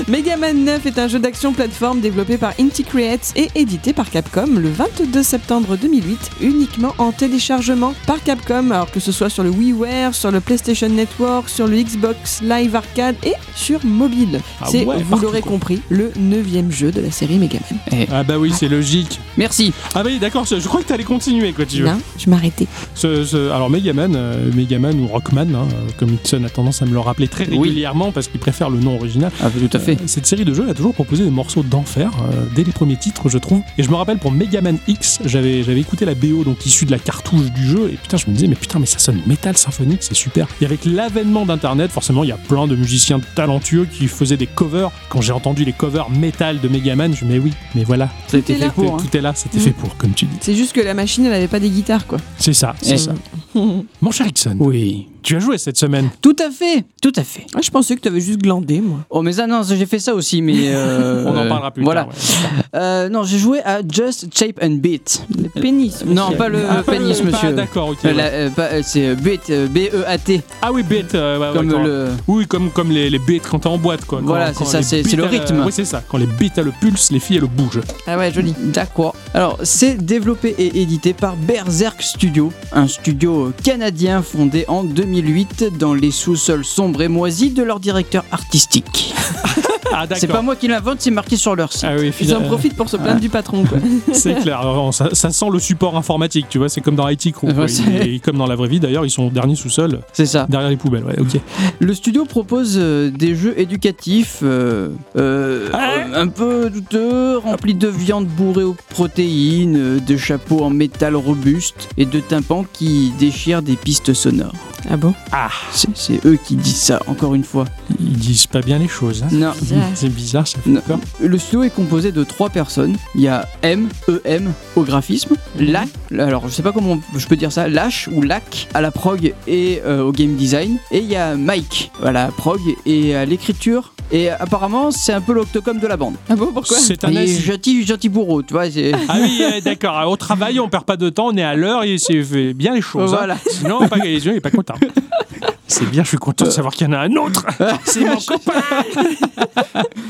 Megaman 9 est un jeu d'action plateforme développé par Inti Creates et édité par Capcom le 22 septembre 2008, uniquement en téléchargement par Capcom, alors que ce soit sur le WiiWare, sur le PlayStation Network, sur le Xbox Live Arcade et sur mobile. Ah C'est, ouais, vous l'aurez compris, le neuvième jeu de la série Megaman. Ah bah oui, c'est logique. Merci. Ah bah oui, d'accord, je je crois que t'allais continuer, quoi, tu veux. Non, je m'arrêtais. Ce- ce- alors Megaman, euh, Megaman ou Rockman, hein, euh, comme Ixon a tendance à me le rappeler très Oui. régulièrement parce qu'il préfère le nom original. Ah, tout à fait. Euh, Cette série de jeux a toujours proposé des morceaux d'enfer euh, dès les premiers titres, je trouve. Et je me rappelle pour Megaman X, j'avais j'avais écouté la BO donc issue de la cartouche du jeu et putain, je me disais mais putain mais ça sonne métal symphonique, c'est super. Et avec l'avènement d'internet, forcément, il y a plein de musiciens talentueux qui faisaient des covers. Quand j'ai entendu les covers métal de Megaman, je me mais oui, mais voilà, C'était fait là. pour. hein. tout est là, c'était Mm. fait pour comme tu dis. C'est juste que la machine, elle avait pas des guitares, quoi. C'est ça, c'est ça. Mon cher Ixon, Oui. tu as joué cette semaine. Tout à fait, tout à fait. Ah, je pensais que t'avais juste glandé, moi. Oh mais ça non, j'ai fait ça aussi, mais euh, On en parlera plus Voilà. tard. ouais. Euh, non, j'ai joué à Just Shape and Beat. Le pénis. Non, monsieur. pas le Ah, pénis, monsieur. D'accord, ok. Euh, ouais. euh, c'est Beat, euh, B-E-A-T, Ah oui, euh, ouais, comme quand- le. Oui, comme, comme les, les beats quand t'es en boîte, quoi. Quand- Voilà, c'est ça, c'est- le rythme. Oui, c'est ça. Quand les beats à le pulse, les filles, elles le bougent. Ah ouais, joli. D'accord. Alors, c'est développé et édité par Berserk Studio, un studio canadien fondé en 2008 dans les sous-sols sombres et moisis de leur directeur artistique. Ah. C'est pas moi qui l'invente, c'est marqué sur leur site. Ah oui, Ils en profitent pour se plaindre du patron, c'est clair. Alors, ça, ça sent le support informatique, tu vois. C'est comme dans IT Crew. Ouais, Et, et comme dans la vraie vie, d'ailleurs, ils sont derniers sous-sol, C'est ça. derrière les poubelles. Ouais, ok. Le studio propose euh, des jeux éducatifs euh, euh, Ah. un peu douteux, remplis de viande bourrée aux protéines, de chapeaux en métal robuste et de tympans qui des pistes sonores. Ah bon? Ah, C'est- eux qui disent ça, encore une fois. ils disent pas bien les choses. hein. Non. C'est bizarre, ça fait Non. peur. Le studio est composé de trois personnes. Il y a M, EM au graphisme, Lac, alors je sais pas comment je peux dire ça, Lash ou Lac à la prog et euh, au game design. Et il y a Mike à la prog et à l'écriture. Et apparemment, c'est un peu l'octocom de la bande. Ah bon, pourquoi? C'est un Il est nazi. gentil, gentil bourreau, tu vois. c'est- Ah oui, euh, d'accord. Au travail, on perd pas de temps, on est à l'heure et c'est fait bien les choses. Voilà. Sinon, pas les yeux, il est pas content. C'est bien, je suis content de savoir qu'il y en a un autre. C'est mon copain.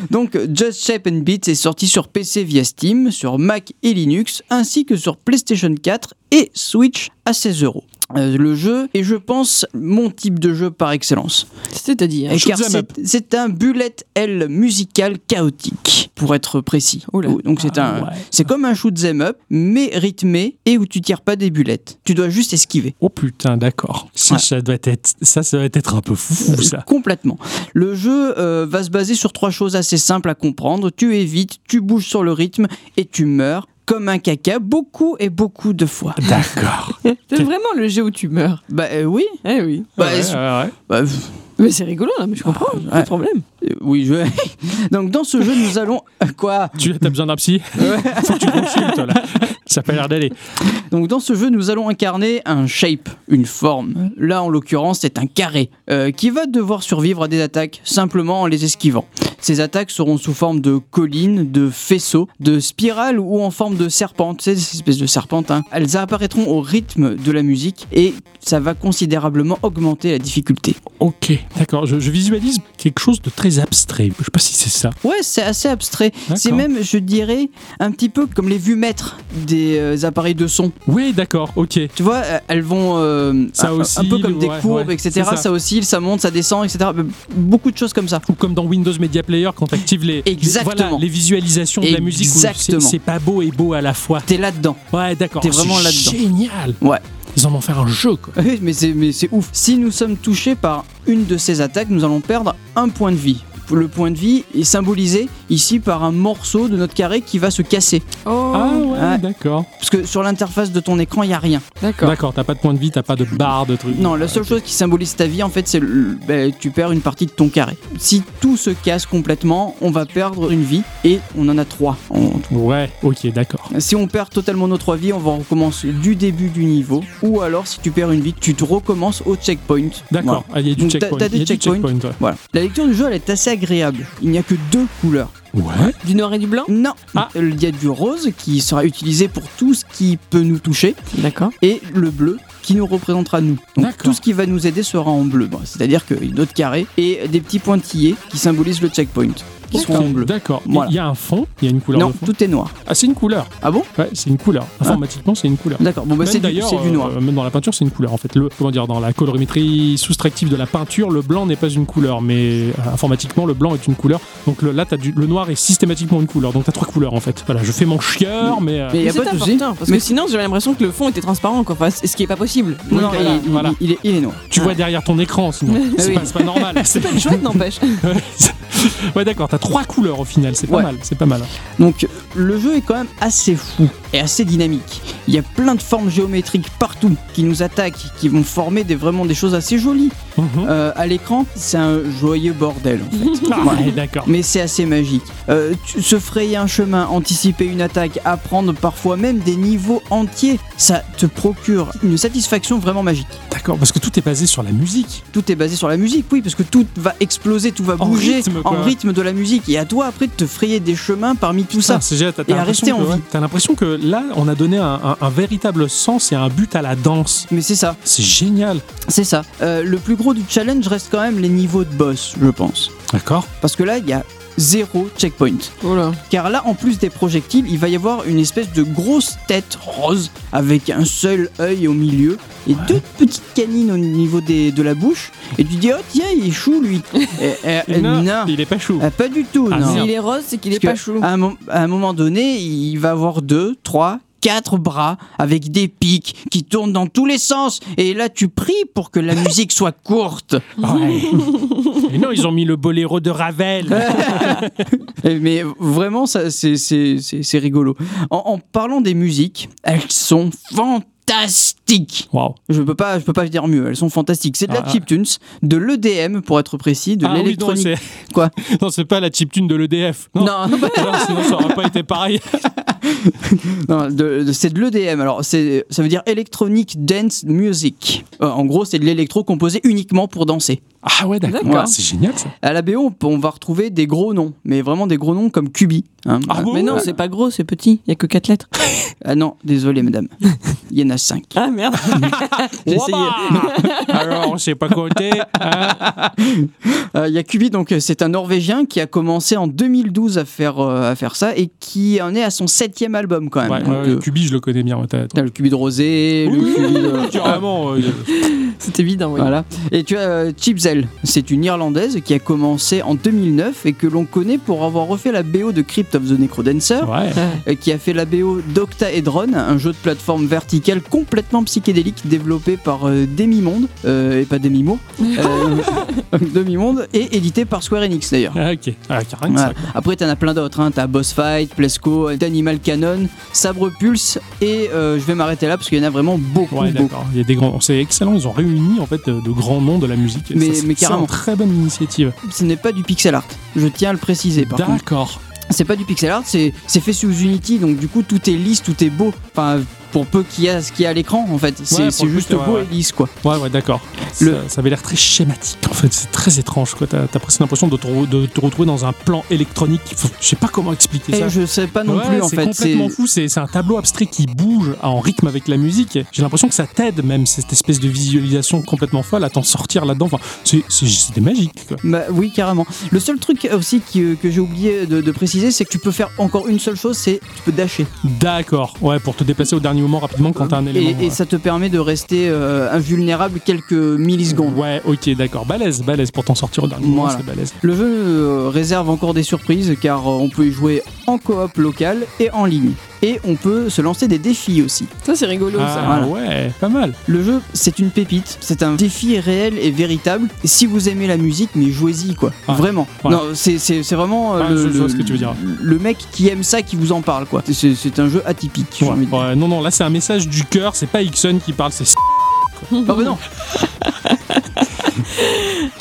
Donc, Just Shape and Beat est sorti sur PC via Steam, sur Mac et Linux, ainsi que sur PlayStation 4 et Switch à 16 euros. Euh, Le jeu est, je pense, mon type de jeu par excellence. C'est-à-dire. Et car them c'est- up. c'est un bullet L musical chaotique, pour être précis. Oh là. Donc c'est Ah un, ouais. c'est comme un shoot 'em up, mais rythmé et où tu tires pas des bullets. Tu dois juste esquiver. Oh putain, d'accord. Ça, Ouais. ça doit être, ça, ça doit être un peu fou, ça. Complètement. Le jeu euh, va se baser sur trois choses assez simples à comprendre. Tu évites, tu bouges sur le rythme et tu meurs comme un caca beaucoup et beaucoup de fois. D'accord. C'est vraiment le jeu où tu meurs. Bah euh, oui. Eh oui. Bah, Ouais, c'est- ouais, ouais. bah, Mais c'est rigolo, là, mais je comprends, pas Ouais. de problème. Euh, oui, je... Donc dans ce jeu, nous allons quoi? Tu as besoin d'un psy? Faut que tu consultes, là. Ça a pas l'air d'aller. Donc dans ce jeu, nous allons incarner un shape, une forme. Là, en l'occurrence, c'est un carré euh, qui va devoir survivre à des attaques simplement en les esquivant. Ces attaques seront sous forme de collines, de faisceaux, de spirales ou en forme de serpentes. C'est ces espèces de serpentes. hein. Elles apparaîtront au rythme de la musique et ça va considérablement augmenter la difficulté. Ok, d'accord. Je, je visualise quelque chose de très abstrait. Je sais pas si c'est ça. Ouais, c'est assez abstrait. C'est même, je dirais, un petit peu comme les vues maîtres des euh, appareils de son. Oui, d'accord, ok. Tu vois, euh, elles vont euh, Ça un, un peu comme des ouais, courbes, ouais, etc. Ça. ça. oscille, ça monte, ça descend, etc. Beaucoup de choses comme ça. Ou comme dans Windows Media Player, quand tu actives les, Exactement. voilà, les visualisations de la musique, Exactement. c'est pas beau et beau à la fois. T'es là-dedans. Ouais, d'accord. T'es vraiment là-dedans. Génial. Ouais. Ils en ont fait un jeu, quoi. Oui, mais c'est ouf. Si nous sommes touchés par une de ces attaques, nous allons perdre un point de vie. Le point de vie est symbolisé ici par un morceau de notre carré qui va se casser. Oh, Ah ouais, Ouais. d'accord. Parce que sur l'interface de ton écran, il n'y a rien. d'accord. D'accord, t'as pas de point de vie, t'as pas de barre de trucs. Non, la seule chose qui symbolise ta vie, en fait, c'est ben, tu perds une partie de ton carré. Si tout se casse complètement, on va perdre une vie et on en a trois. en tout. Ouais, ok, d'accord. Si on perd totalement nos trois vies, on va recommencer du début du niveau. Ou alors, si tu perds une vie, tu te recommences au checkpoint. D'accord, Voilà. Ah, il y a du Donc, checkpoint. t'as des checkpoints. checkpoint, ouais. Voilà. La lecture du jeu, elle est assez agréable. Il n'y a que deux couleurs. Ouais. Du noir et du blanc? Non, Ah. il y a du rose qui sera utilisé pour tout ce qui peut nous toucher D'accord. et le bleu qui nous représentera nous. Donc tout ce qui va nous aider sera en bleu. Bon, C'est-à-dire qu'il y a d'autres carrés et des petits pointillés qui symbolisent le checkpoint qui seront en bleu. D'accord. Il Voilà. y a un fond, il y a une couleur Non, de fond. tout est noir. Ah, c'est une couleur. Ah bon? Ouais, c'est une couleur. Informatiquement, c'est une couleur. D'accord, bon bah Même c'est du, d'ailleurs, c'est du noir. euh, même dans la peinture, c'est une couleur en fait. Le, comment dire, dans la colorimétrie soustractive de la peinture, le blanc n'est pas une couleur, mais euh, informatiquement, le blanc est une couleur. Donc le, là, as du, le noir est systématiquement une couleur. Donc t'as trois couleurs en fait. Voilà, je fais mon chieur, mais. euh, Mais il y a Mais pas c'est de souci. important, parce Mais que sinon j'avais l'impression que le fond était transparent, quoi. Enfin, ce qui est pas possible. Non, voilà, il, voilà. il- il est, il est noir. tu vois derrière ton écran, sinon. Ah c'est oui. pas, c'est pas normal. C'est pas chouette, n'empêche. ouais, d'accord. T'as trois couleurs au final. C'est pas Ouais. mal. C'est pas mal. Donc le jeu est quand même assez fou et assez dynamique. Il y a plein de formes géométriques partout qui nous attaquent, qui vont former des, vraiment des choses assez jolies. Mhm. Euh, à l'écran, c'est un joyeux bordel. en fait. Ah, ouais, d'accord. Mais c'est assez magique. Euh, se frayer un chemin, anticiper une attaque, apprendre parfois même des niveaux entiers, ça te procure une satisfaction vraiment magique. D'accord. Parce que tout est basé sur la musique. Tout est basé sur la musique, oui, parce que tout va exploser, tout va En bouger rythme, en rythme de la musique. Et à toi après de te frayer des chemins parmi tout ça. Ah, Et à l'impression rester en vie. T'as l'impression que là, on a donné un, un- un véritable sens et un but à la danse. Mais c'est ça. C'est génial. C'est ça. Euh, le plus gros du challenge reste quand même les niveaux de boss, je pense. D'accord. Parce que là, il y a zéro checkpoint. Oh là. Car là, en plus des projectiles, il va y avoir une espèce de grosse tête rose avec un seul œil au milieu et deux petites canines au niveau des, de la bouche. Et tu dis, oh tiens, il est chou lui. Et- et- et non, non. il est pas chou. Ah, pas du tout, Ah, non. S'il est rose, c'est qu'il est Parce pas chou. À un, à un moment donné, il va avoir deux, trois, quatre bras avec des pics qui tournent dans tous les sens. Et là, tu pries pour que la musique soit courte. Ouais. Non, ils ont mis le boléro de Ravel. Mais vraiment, ça, c'est rigolo. En, en parlant des musiques, elles sont fantastiques. Waouh. Je peux pas, je peux pas dire mieux. Elles sont fantastiques. C'est de la Ah. chiptunes, de l'EDM pour être précis, de Ah oui, non, l'électronique. c'est. Quoi Non, c'est pas la chiptune de l'EDF. Non. non, non, Non, sinon ça aurait pas été pareil. non, de- de- c'est de l'EDM. Alors, c'est, ça veut dire Electronic Dance Music. Euh, en gros, c'est de l'électro composé uniquement pour danser. Ah ouais, d'accord. C'est génial ça. À la BO, on, on va retrouver des gros noms, mais vraiment des gros noms comme Cubi. hein. Ah bon Mais non, c'est pas gros, c'est petit. Il y a que 4 lettres. Ah non, désolé, madame. Il y en a 5. Ah merde. J'ai essayé. Alors, on sait pas compter. hein. Euh, Il y a Cubi, donc euh, c'est un Norvégien qui a commencé en 2012 à faire, euh, à faire ça et qui en est à son septième album quand même. Ouais, Donc, ouais, euh, Cubi, je le connais bien. t'as- le Cubi de Rosé, le de... Carrément. euh, C'est évident, oui. Voilà. Et tu as euh, Chipzel, c'est une Irlandaise qui a commencé en 2009 et que l'on connaît pour avoir refait la BO de Crypt of the Necrodancer, Ouais. qui a fait la BO d'Octaedron, un jeu de plateforme verticale complètement psychédélique développé par euh, Demimonde, euh, et pas Demimo, euh, Demimonde, et édité par Square Enix d'ailleurs. Ah, ok. Ah, carrément, Voilà. ça. Après, t'en as plein d'autres. Hein. T'as Boss Fight, Plesco, Animal Cannon, Sabre Pulse, et euh, je vais m'arrêter là parce qu'il y en a vraiment beaucoup. Ouais, d'accord. Il y a des grands. C'est excellent. Ils ont réuni en fait de, grands noms de la musique. Et Mais- ça, c'est- mais c'est carrément. une très bonne initiative. Ce n'est pas du pixel art. Je tiens à le préciser. Par D'accord. c'est pas du pixel art. C'est c'est fait sous Unity, donc du coup tout est lisse, tout est beau. Enfin, pour peu qu'il y a ce qu'il y a à l'écran, en fait, c'est le juste ouais, beau ouais. et lisse, quoi. Ouais, ouais, d'accord. Le- Ça, ça avait l'air très schématique. En fait, c'est très étrange. quoi. T'as t'as presque l'impression de te, re- de te retrouver dans un plan électronique. Faut- Je sais pas comment expliquer ça. Et je sais pas non Ouais, plus, en c'est fait. complètement C'est fou. C'est un tableau abstrait qui bouge en rythme avec la musique. J'ai l'impression que ça t'aide même cette espèce de visualisation complètement folle à t'en sortir là-dedans. Enfin, c'était magique. Quoi. Bah oui, carrément. Le seul truc aussi euh, que j'ai oublié de, de préciser, c'est que tu peux faire encore une seule chose, c'est tu peux dasher. D'accord. Ouais, pour te déplacer au dernier moment rapidement quand t'as un élément. Et, et ouais. ça te permet de rester euh, invulnérable quelques millisecondes. Ouais, ok, d'accord. Balèze, balèze pour t'en sortir au dernier moment, Voilà. c'est balèze. Le jeu euh, réserve encore des surprises car euh, on peut y jouer en coop local et en ligne. Et on peut se lancer des défis aussi. Ça, c'est rigolo, ça. Ah voilà. ouais, pas mal. Le jeu, c'est une pépite, c'est un défi réel et véritable. Et si vous aimez la musique, mais jouez-y quoi, Ouais. vraiment. Ouais. Non, c'est c'est- c'est vraiment le, je vois le- ce que tu veux dire. le mec qui aime ça qui vous en parle quoi. C'est un jeu atypique. Ouais, ouais, non, non, là c'est un message du cœur, c'est pas Ixon qui parle, c'est. Ah bah non.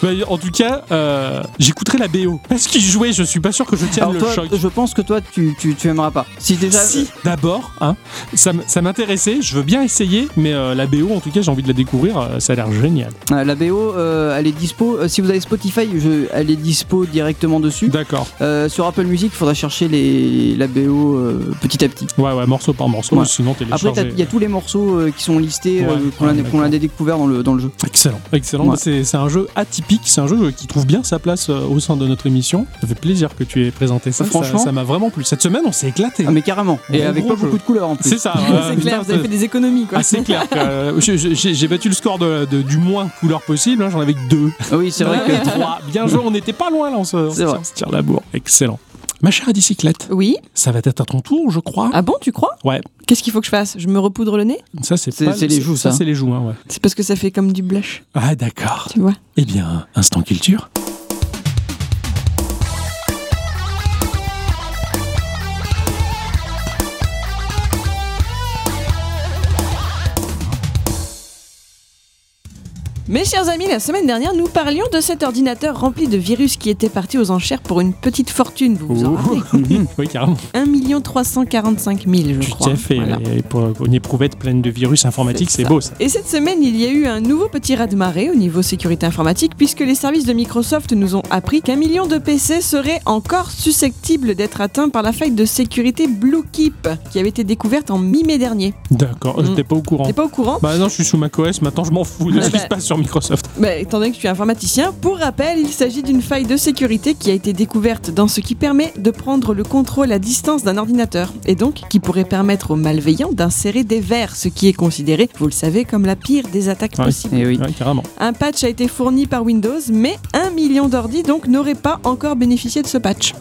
Bah, en tout cas, euh, j'écouterai la BO. Parce qu'il jouait, je suis pas sûr que je tienne Alors le toi, choc. je pense que toi, tu, tu, tu aimeras pas. Si déjà. Si, d'abord, hein, ça, ça m'intéressait, je veux bien essayer, mais euh, la BO, en tout cas, j'ai envie de la découvrir, euh, ça a l'air génial. la BO, euh, elle est dispo. si vous avez Spotify, je- elle est dispo directement dessus. D'accord. Sur Apple Music, il faudra chercher les, la BO petit à petit. Ouais, ouais, morceau par morceau, Ouais. sinon Après, télécharger. t'as- il y a tous les morceaux qui sont listés, Ouais, qu'on ouais, a, qu'on a d'accord. découvert dans le, dans le jeu. Excellent, excellent. Bah, C'est c'est un jeu atypique, c'est un jeu qui trouve bien sa place euh, au sein de notre émission. Ça fait plaisir que tu aies présenté ça. Franchement. ça m'a vraiment plu. Cette semaine, on s'est éclaté. Ah, mais carrément. Et avec pas jeu. beaucoup de couleurs en plus. C'est ça. c'est euh, clair, vous avez fait des économies, quoi. Ah, c'est clair. que, euh, J'ai battu le score de, de- du moins couleur possible. hein, J'en avais que deux. Ah oui, c'est vrai Ouais. que. Trois. Bien joué, on n'était pas loin là, on se, on se tire la bourre. Excellent. Ma chère bicyclette, Oui. ça va être à ton tour, je crois. Ah bon, tu crois? Ouais. Qu'est-ce qu'il faut que je fasse? Je me repoudre le nez? Ça, c'est pas- c'est les joues, ça. c'est les joues, hein, ouais. C'est parce que ça fait comme du blush, Ah, d'accord. tu vois. Eh bien, instant culture. Mes chers amis, la semaine dernière, nous parlions de cet ordinateur rempli de virus qui était parti aux enchères pour une petite fortune, vous vous en rappelez oui, carrément. 1 345 000, je Tu crois. t'es fait Voilà. et pour une éprouvette pleine de virus informatiques, C'est beau ça. Et cette semaine, il y a eu un nouveau petit raz-de-marée au niveau sécurité informatique, puisque les services de Microsoft nous ont appris qu'un million de PC seraient encore susceptibles d'être atteints par la faille de sécurité BlueKeep, qui avait été découverte en mi-mai dernier. D'accord, Mm. j'étais pas au courant. T'es pas au courant Bah non, je suis sous macOS, maintenant je m'en fous de ce qui bah. se passe sur Microsoft. Bah, étant donné que tu es informaticien, pour rappel, il s'agit d'une faille de sécurité qui a été découverte dans ce qui permet de prendre le contrôle à distance d'un ordinateur, et donc qui pourrait permettre aux malveillants d'insérer des vers, ce qui est considéré, vous le savez, comme la pire des attaques Ouais. possibles. Eh oui. Ouais, carrément. Un patch a été fourni par Windows, mais un million d'ordi donc n'auraient pas encore bénéficié de ce patch.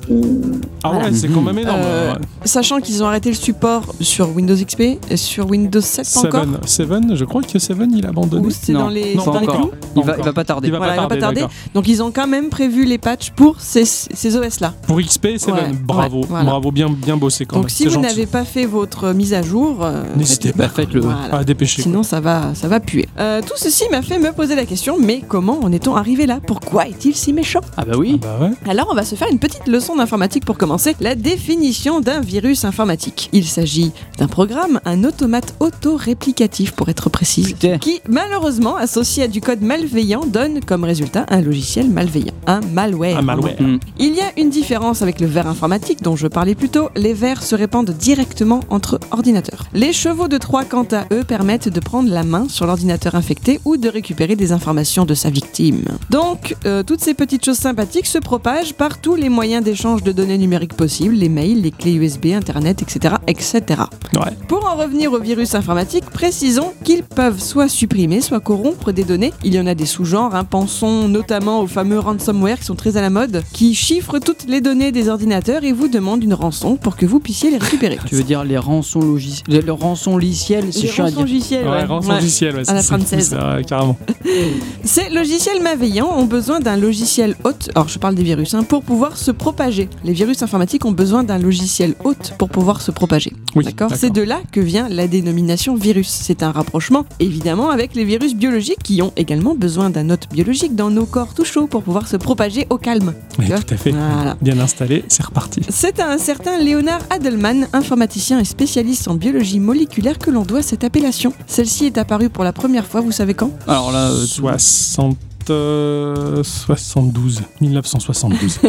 Ah Voilà. ouais, c'est quand même énorme. Euh, ouais. Sachant qu'ils ont arrêté le support sur Windows XP et sur Windows 7 pas encore. Seven, Seven, je crois que Seven il a abandonné. Ou c'est Non, dans les, non, c'est dans pas les Il va, Encore. il va pas tarder. Il va Voilà, il va pas pas tarder, tarder. d'accord. Donc ils ont quand même prévu les patchs pour ces, ces OS là. Pour XP, Seven, Ouais, bravo, ouais, voilà. bravo, bien, bien bossé quand Donc même. si c'est vous n'avez pas fait votre mise à jour, euh, N'hésitez Bah, pas, faites-le. voilà. à dépêcher. Sinon ça va, ça va puer. Euh, tout ceci m'a fait me poser la question, mais comment en est-on arrivé là? Pourquoi est-il si méchant? Ah bah oui. Bah ouais. Alors on va se faire une petite leçon d'informatique pour commencer. La définition d'un virus informatique. Il s'agit d'un programme, un automate auto-réplicatif pour être précise, Putain. qui malheureusement associé à du code malveillant donne comme résultat un logiciel malveillant, un malware. Un malware. Mm. Il y a une différence avec le verre informatique dont je parlais plus tôt. Les verres se répandent directement entre ordinateurs. Les chevaux de Troie, quant à eux, permettent de prendre la main sur l'ordinateur infecté ou de récupérer des informations de sa victime. Donc, euh, toutes ces petites choses sympathiques se propagent par tous les moyens d'échange de données numériques possibles, les mails, les clés USB, Internet, etc., etc. Ouais. Pour en revenir aux virus informatiques, précisons qu'ils peuvent soit supprimer, soit corrompre des données. Il y en a des sous-genres, hein, pensons notamment aux fameux ransomware qui sont très à la mode, qui chiffrent toutes les données des ordinateurs et vous demandent une rançon pour que vous puissiez les récupérer. Tu veux dire les rançons logiciels, le rançon logiciel, c'est Les chiant à rançons dire. logiciels, Ouais, ouais. rançon Ouais. logiciel, ouais, À la française. c'est- ouais, carrément. Ces logiciels malveillants ont besoin d'un logiciel hôte, alors je parle des virus, hein, pour pouvoir se propager. Les virus informatiques ont besoin d'un logiciel hôte pour pouvoir se propager. Oui, D'accord C'est de là que vient la dénomination virus. C'est un rapprochement, évidemment, avec les virus biologiques qui ont également besoin d'un hôte biologique dans nos corps tout chauds pour pouvoir se propager au calme. Oui, tout à fait. Voilà. Bien installé, c'est reparti. C'est à un certain Leonard Adelman, informaticien et spécialiste en biologie moléculaire, que l'on doit cette appellation. Celle-ci est apparue pour la première fois, vous savez quand? Alors là, euh, 60. Euh, 72. 1972.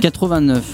89.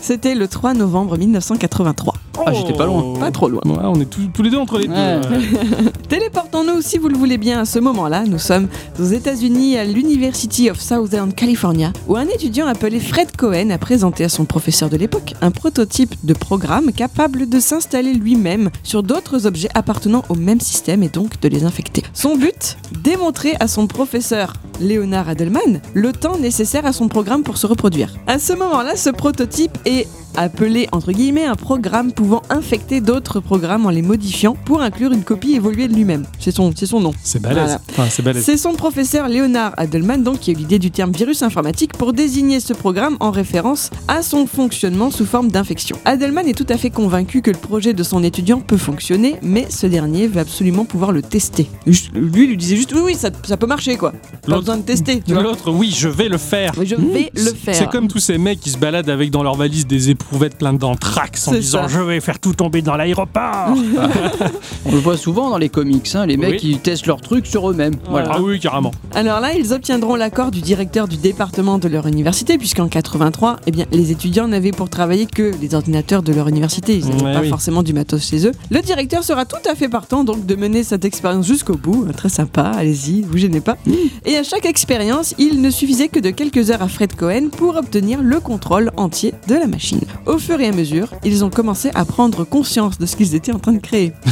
C'était le 3 novembre 1983. Ah, j'étais pas loin. Pas trop loin. Ouais, on est tous, tous les deux entre les Ouais. deux. ouais. Téléportons-nous, si vous le voulez bien, à ce moment-là. Nous sommes aux États-Unis, à l'University of Southern California, où un étudiant appelé Fred Cohen a présenté à son professeur de l'époque un prototype de programme capable de s'installer lui-même sur d'autres objets appartenant au même système et donc de les infecter. Son but? Démontrer à son professeur Leonard Adelman le temps nécessaire à son programme pour se reproduire. À ce moment-là, ce prototype est appelé entre guillemets un programme pouvant infecter d'autres programmes en les modifiant pour inclure une copie évoluée de lui-même. C'est son, c'est son nom. C'est balèze. Voilà. Enfin, c'est balèze. C'est son professeur Leonard Adelman donc qui a eu l'idée du terme virus informatique pour désigner ce programme en référence à son fonctionnement sous forme d'infection. Adelman est tout à fait convaincu que le projet de son étudiant peut fonctionner, mais ce dernier veut absolument pouvoir le tester. Lui, il lui disait juste oui, oui, ça, ça peut marcher quoi. Pas besoin de tester, tu vois. L'autre, oui, je vais le faire. Je vais le faire. C'est comme tous ces mecs qui se baladent avec dans leur valise des éprouvettes pleines d'anthrax en C'est disant ça. je vais faire tout tomber dans l'aéroport. On le voit souvent dans les comics, hein, les mecs Oui. ils testent leurs trucs sur eux-mêmes. Voilà. Ah oui, carrément. Alors là, ils obtiendront l'accord du directeur du département de leur université, puisqu'en 83, eh bien, les étudiants n'avaient pour travailler que les ordinateurs de leur université. Ils n'avaient Ouais, pas oui. forcément du matos chez eux. Le directeur sera tout à fait partant donc de mener cette expérience jusqu'au bout. Très sympa, allez-y, vous gênez pas. Et à chaque expérience, il ne suffisait que de quelques heures à Fred Cohen pour obtenir le contrôle entier de la machine. Au fur et à mesure, ils ont commencé à prendre conscience de ce qu'ils étaient en train de créer.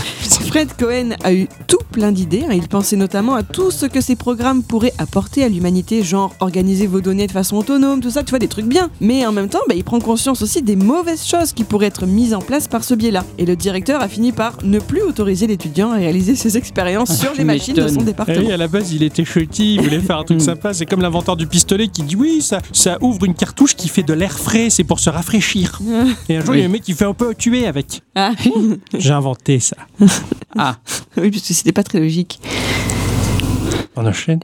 Fred Cohen a eu tout plein d'idées. hein. Il pensait notamment à tout ce que ces programmes pourraient apporter à l'humanité, genre organiser vos données de façon autonome, tout ça, tu vois, des trucs bien. Mais en même temps, bah, il prend conscience aussi des mauvaises choses qui pourraient être mises en place par ce biais-là. Et le directeur a fini par ne plus autoriser l'étudiant à réaliser ses expériences sur les machines de son département. oui, à la base, il était chutty, il voulait faire un truc sympa. C'est comme l'inventeur du pistolet qui dit oui, ça, ça ouvre une cartouche qui fait de l'air frais, c'est pour se rafraîchir. Et un jour, il y a un mec qui fait un peu tuer avec. Ah, J'ai inventé ça. Ah, oui, parce que c'était pas très logique. On enchaîne.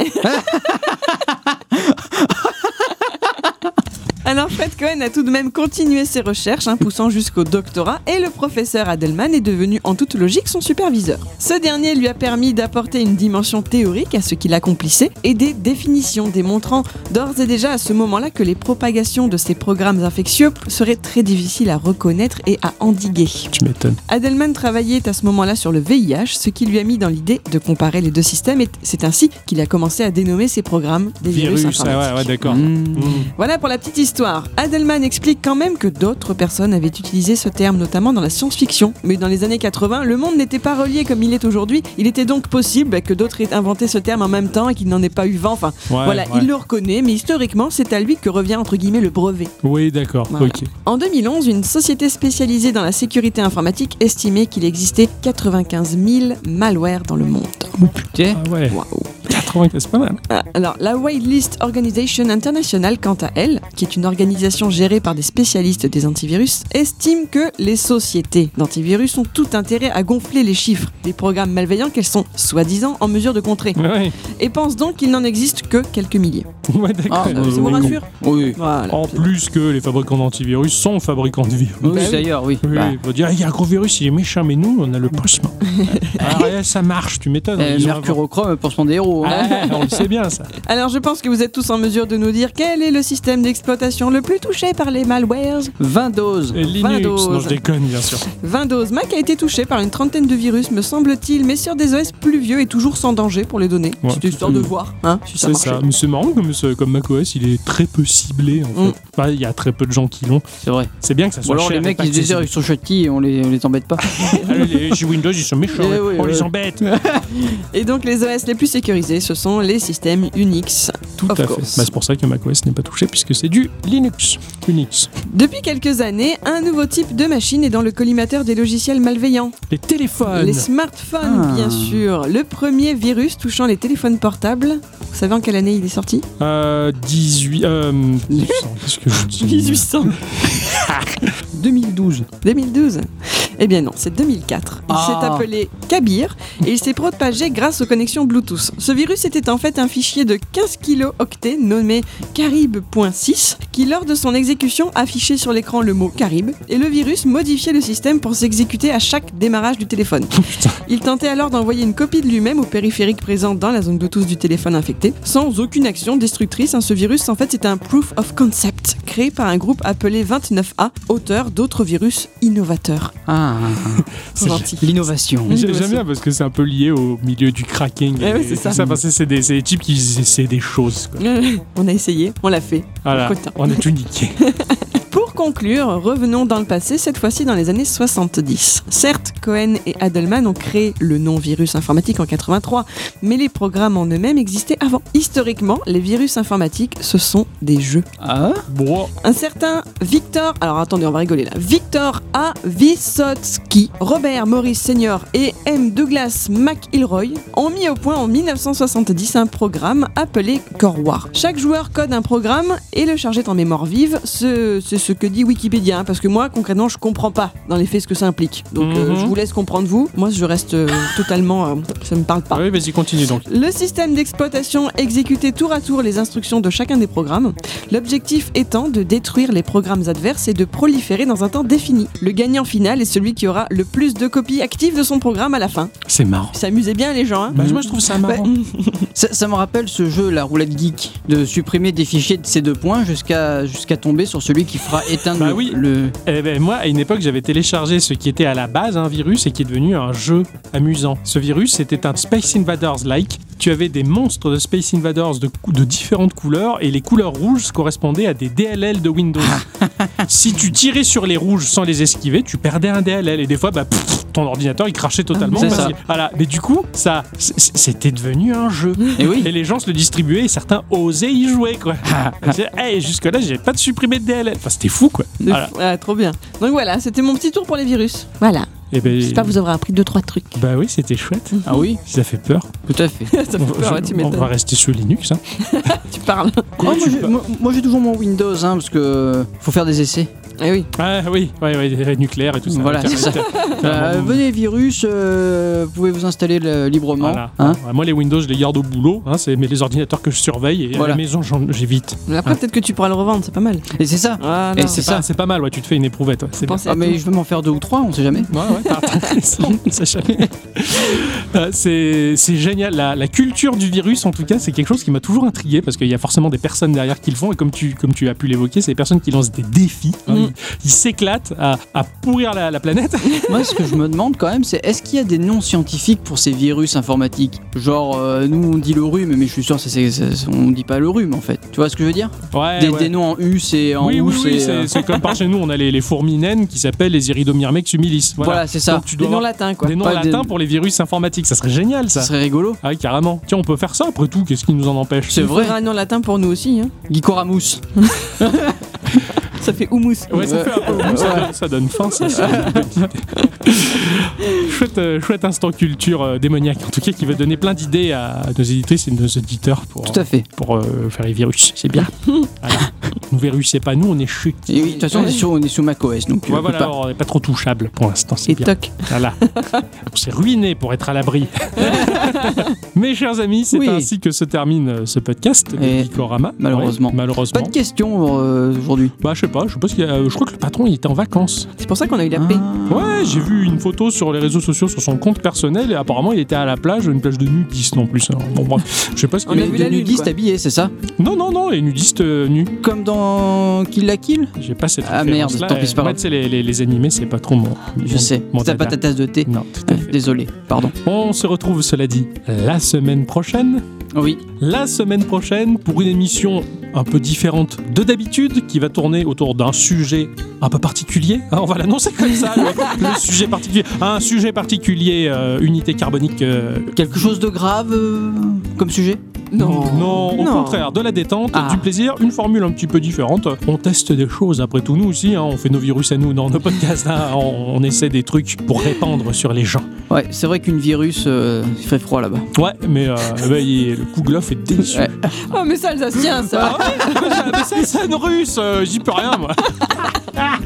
Alors Fred Cohen a tout de même continué ses recherches, hein, poussant jusqu'au doctorat, et le professeur Adelman est devenu en toute logique son superviseur. Ce dernier lui a permis d'apporter une dimension théorique à ce qu'il accomplissait et des définitions démontrant d'ores et déjà à ce moment-là que les propagations de ces programmes infectieux seraient très difficiles à reconnaître et à endiguer. Tu m'étonnes. Adelman travaillait à ce moment-là sur le VIH, ce qui lui a mis dans l'idée de comparer les deux systèmes, et c'est ainsi qu'il a commencé à dénommer ses programmes des virus, Virus, ah informatiques. ouais, ouais, d'accord. Hmm. Mm. Voilà pour la petite histoire. Adelman explique quand même que d'autres personnes avaient utilisé ce terme, notamment dans la science-fiction. Mais dans les années 80, le monde n'était pas relié comme il est aujourd'hui. Il était donc possible que d'autres aient inventé ce terme en même temps et qu'il n'en ait pas eu vent. Enfin, Ouais, voilà, ouais. il le reconnaît, mais historiquement, c'est à lui que revient entre guillemets le brevet. Oui, d'accord. Voilà. En 2011, une société spécialisée dans la sécurité informatique estimait qu'il existait 95 000 malwares dans le monde. putain. Ah ouais. Waouh 95, c'est pas mal. Ah, Alors, la Whitelist Organization International, quant à elle, qui est une organisation gérée par des spécialistes des antivirus, estime que les sociétés d'antivirus ont tout intérêt à gonfler les chiffres des programmes malveillants qu'elles sont soi-disant en mesure de contrer, Ouais, et pense donc qu'il n'en existe que quelques milliers. ouais d'accord. Ah, Ça vous oui. rassure? Oui. Voilà. En plus que les fabricants d'antivirus sont fabricants de virus. Oui, oui. d'ailleurs, oui. Oui, Bah, il faut dire, il y a un gros virus, il est méchant, mais nous, on a le pansement. Alors, eh, ça marche, tu m'étonnes. euh, Mercurochrome pour son héros. hein. Ah, on le sait bien, ça. Alors, je pense que vous êtes tous en mesure de nous dire quel est le système d'exploitation le plus touché par les malwares 20 doses. Et Linux, Windows. non, je déconne, bien sûr. Windows Mac a été touché par une trentaine de virus, me semble-t-il, mais sur des OS plus vieux et toujours sans danger pour les données. Ouais. C'était histoire de voir, hein, si ça C'est ça. Mais c'est marrant comme, comme macOS, il est très peu ciblé, en fait. Mm. Enfin, il y a très peu de gens qui l'ont. C'est vrai. C'est bien que ça Ou soit alors cher les mecs ils se disent accessible. ils sont et on les, on les embête pas. Ah, les- Chez Windows, ils sont méchants. Eh ouais. oui, on ouais. les embête. Et donc les OS les plus sécurisés, ce sont les systèmes Unix. Tout Of à fait. Bah, c'est pour ça que macOS n'est pas touché, puisque c'est du Linux. Unix. Depuis quelques années, un nouveau type de machine est dans le collimateur des logiciels malveillants. Les téléphones. Les smartphones, Ah. bien sûr. Le premier virus touchant les téléphones portables, vous savez en quelle année il est sorti? Euh, 18. Euh, 1800, Qu'est-ce que je dis? 1800. 2012. 2012 Eh bien non, c'est 2004. Il Ah. s'est appelé Kabir et il s'est propagé grâce aux connexions Bluetooth. Ce virus était en fait un fichier de 15 kilooctets nommé carib.6 qui lors de son exécution affichait sur l'écran le mot carib et le virus modifiait le système pour s'exécuter à chaque démarrage du téléphone. Il tentait alors d'envoyer une copie de lui-même au périphérique présent dans la zone Bluetooth du téléphone infecté sans aucune action destructrice. hein. Ce virus en fait c'est un proof of concept créé par un groupe appelé 29A, auteur d'autres virus innovateurs. Ah, C'est gentil. l'innovation. J'aime bien parce que c'est un peu lié au milieu du cracking. Eh c'est ça. parce que c'est des, types qui essaient des choses. quoi. on a essayé, on l'a fait. Voilà, Content. on a tout niqué. Pour conclure, revenons dans le passé, cette fois-ci dans les années 70. Certes, Cohen et Adelman ont créé le non-virus informatique en 83, mais les programmes en eux-mêmes existaient avant. Historiquement, les virus informatiques, ce sont des jeux. Ah, Bon, Un certain Victor, alors attendez, on va rigoler là. Victor A. Vysotsky, Robert Morris Senior et M. Douglas McIlroy ont mis au point en 1970 un programme appelé Core War. Chaque joueur code un programme et le chargeait en mémoire vive. Ce- C'est ce que dit Wikipédia, hein, parce que moi, concrètement, je comprends pas dans les faits ce que ça implique. Donc, euh, Mhm. je vous laisse comprendre vous. Moi, je reste euh, totalement, euh, ça me parle pas. Oui, vas-y, continue donc. Le système d'exploitation exécutait tour à tour les instructions de chacun des programmes, l'objectif étant de détruire les programmes adverses et de proliférer dans un temps défini. Le gagnant final est celui qui aura le plus de copies actives de son programme à la fin. C'est marrant. Ça amusait bien les gens, hein Bah, moi, je trouve ça marrant. ça, ça me rappelle ce jeu, la roulette geek, de supprimer des fichiers de ces deux points jusqu'à jusqu'à tomber sur celui qui fera éteindre Bah le- oui. le. Eh ben, moi, à une époque, j'avais téléchargé ce qui était à la base un virus et qui est devenu un jeu amusant. Ce virus, c'était un Space Invaders-like. Tu avais des monstres de Space Invaders de, différentes couleurs et les couleurs rouges correspondaient à des DLL de Windows. si tu tirais sur les rouges sans les esquiver, tu perdais un DLL et des fois, bah, pff, ton ordinateur il crachait totalement. Parce ça. que- voilà. Mais du coup, ça, c'était devenu un jeu. Et oui. Et les gens se le distribuaient et certains osaient y jouer, quoi. hey, jusque-là, j'ai pas de supprimer de DLL. Enfin, c'était fou, quoi. De Voilà. fou- ah, trop bien. Donc voilà, c'était mon petit tour pour les virus. Voilà. Et ben, J'espère que vous aurez appris deux trois trucs. Bah oui, c'était chouette. Ah oui, Ça fait peur. tout à fait. Ça fait peur, ouais, tu on va rester sur Linux. Hein. Tu parles. Oh, tu moi, j'ai toujours mon Windows, hein, parce que faut faire des essais. Eh oui. Ah oui, ouais, ouais, nucléaire et tout ça. Voilà, c'est ça. Ah, Euh, bon. venez virus, euh, vous pouvez vous installer le- librement. Voilà. hein. Ouais, moi, les Windows, je les garde au boulot. Hein, c'est mais les ordinateurs que je surveille. Et à Voilà. la maison, j'en- j'évite. Mais après, peut-être que tu pourras le revendre, c'est pas mal. Et c'est ça. Et c'est C'est pas, ça. c'est pas mal. Ouais, tu te fais une éprouvette. Ouais, c'est bien. Pensez à Ah, mais tout. je veux m'en faire deux ou trois, on sait jamais. Ouais, ouais, t'as t'as raison, on sait jamais. Euh, c'est c'est génial. La, la culture du virus, en tout cas, c'est quelque chose qui m'a toujours intrigué parce qu'il y a forcément des personnes derrière qui le font. Et comme tu, comme tu as pu l'évoquer, c'est des personnes qui lancent des défis. hein. Mm. Ils- Ils s'éclatent à, à pourrir la, la planète. Moi, ce que je me demande quand même, c'est est-ce qu'il y a des noms scientifiques pour ces virus informatiques? Genre, euh, nous on dit le rhume, mais je suis sûr c'est- on dit pas le rhume en fait. Tu vois ce que je veux dire? Ouais, des, ouais. des noms en U, c'est en oui, U, oui, oui, c'est. c'est euh, c'est comme par chez nous, on a les, les fourmis naines qui s'appellent les Iridomyrmex humilis. Voilà. Voilà, c'est ça. Donc tu Des noms latins, quoi. des noms latins des- pour les virus informatiques. Ça serait génial, ça. Ça serait rigolo. Ah oui, carrément. Tiens, on peut faire ça après tout. Qu'est-ce qui nous en empêche? C'est Il vrai. un nom latin pour nous aussi. Hein. Gicoramus. Ça fait houmous. Ouais, ça fait un peu mou, ça, donne, ça donne faim, ça. chouette, euh, chouette instant culture euh, démoniaque, en tout cas, qui va donner plein d'idées à nos éditrices et nos auditeurs pour, Tout à fait. pour euh, faire les virus. C'est bien. Voilà. Nous virus, c'est pas nous, on est chut. Et oui, de toute façon, on est sur, on est sous macOS, donc Ouais, on voilà, pas. alors, on n'est pas trop touchable pour l'instant, c'est Et bien. toc. Voilà. On s'est ruiné pour être à l'abri. Mes chers amis, c'est Oui. ainsi que se termine ce podcast de malheureusement. Ouais, malheureusement. Pas de questions euh, aujourd'hui. Bah, je sais pas, je sais pas ce qu'il y a. euh, Je crois que le patron il était en vacances. C'est pour ça qu'on a eu la paix. Ah. Ouais, j'ai vu une photo sur les réseaux sociaux sur son compte personnel et apparemment il était à la plage, une plage de nudistes en plus. Alors, bon, bref, je sais pas ce On qu'il a Mais vu la lune, nudistes quoi. habillés, c'est ça? Non, non, non, les nudistes euh, nus. Comme dans Kill la Kill? J'ai pas cette Ah, merde, référence-là. tant pis, c'est pas Moi, grave. tu sais, les, les, les animés, c'est pas trop mon. Je mon- sais. mon C'est pas ta tasse de thé? Non, tout à Ah, fait. Désolé, pardon. On se retrouve, cela dit, la semaine prochaine. Oui, La semaine prochaine pour une émission un peu différente de d'habitude qui va tourner autour d'un sujet un peu particulier. Hein, on va l'annoncer comme ça, le, le sujet particulier. Un sujet particulier, euh, unité carbonique. euh, quelque chose de grave euh, comme sujet? Non. non, au Non. contraire, de la détente, Ah. du plaisir, une formule un petit peu différente. On teste des choses, après tout, nous aussi, hein, on fait nos virus à nous dans nos podcasts, hein, on, on essaie des trucs pour répandre sur les gens. Ouais, c'est vrai qu'une virus, euh, il fait froid là-bas. Ouais, mais euh, bah, il- le Kouglof est déçu. Ouais. Oh, mais ça, ça se tient, ça. Ah ouais, mais ça, c'est une russe, euh, j'y peux rien moi. Ah,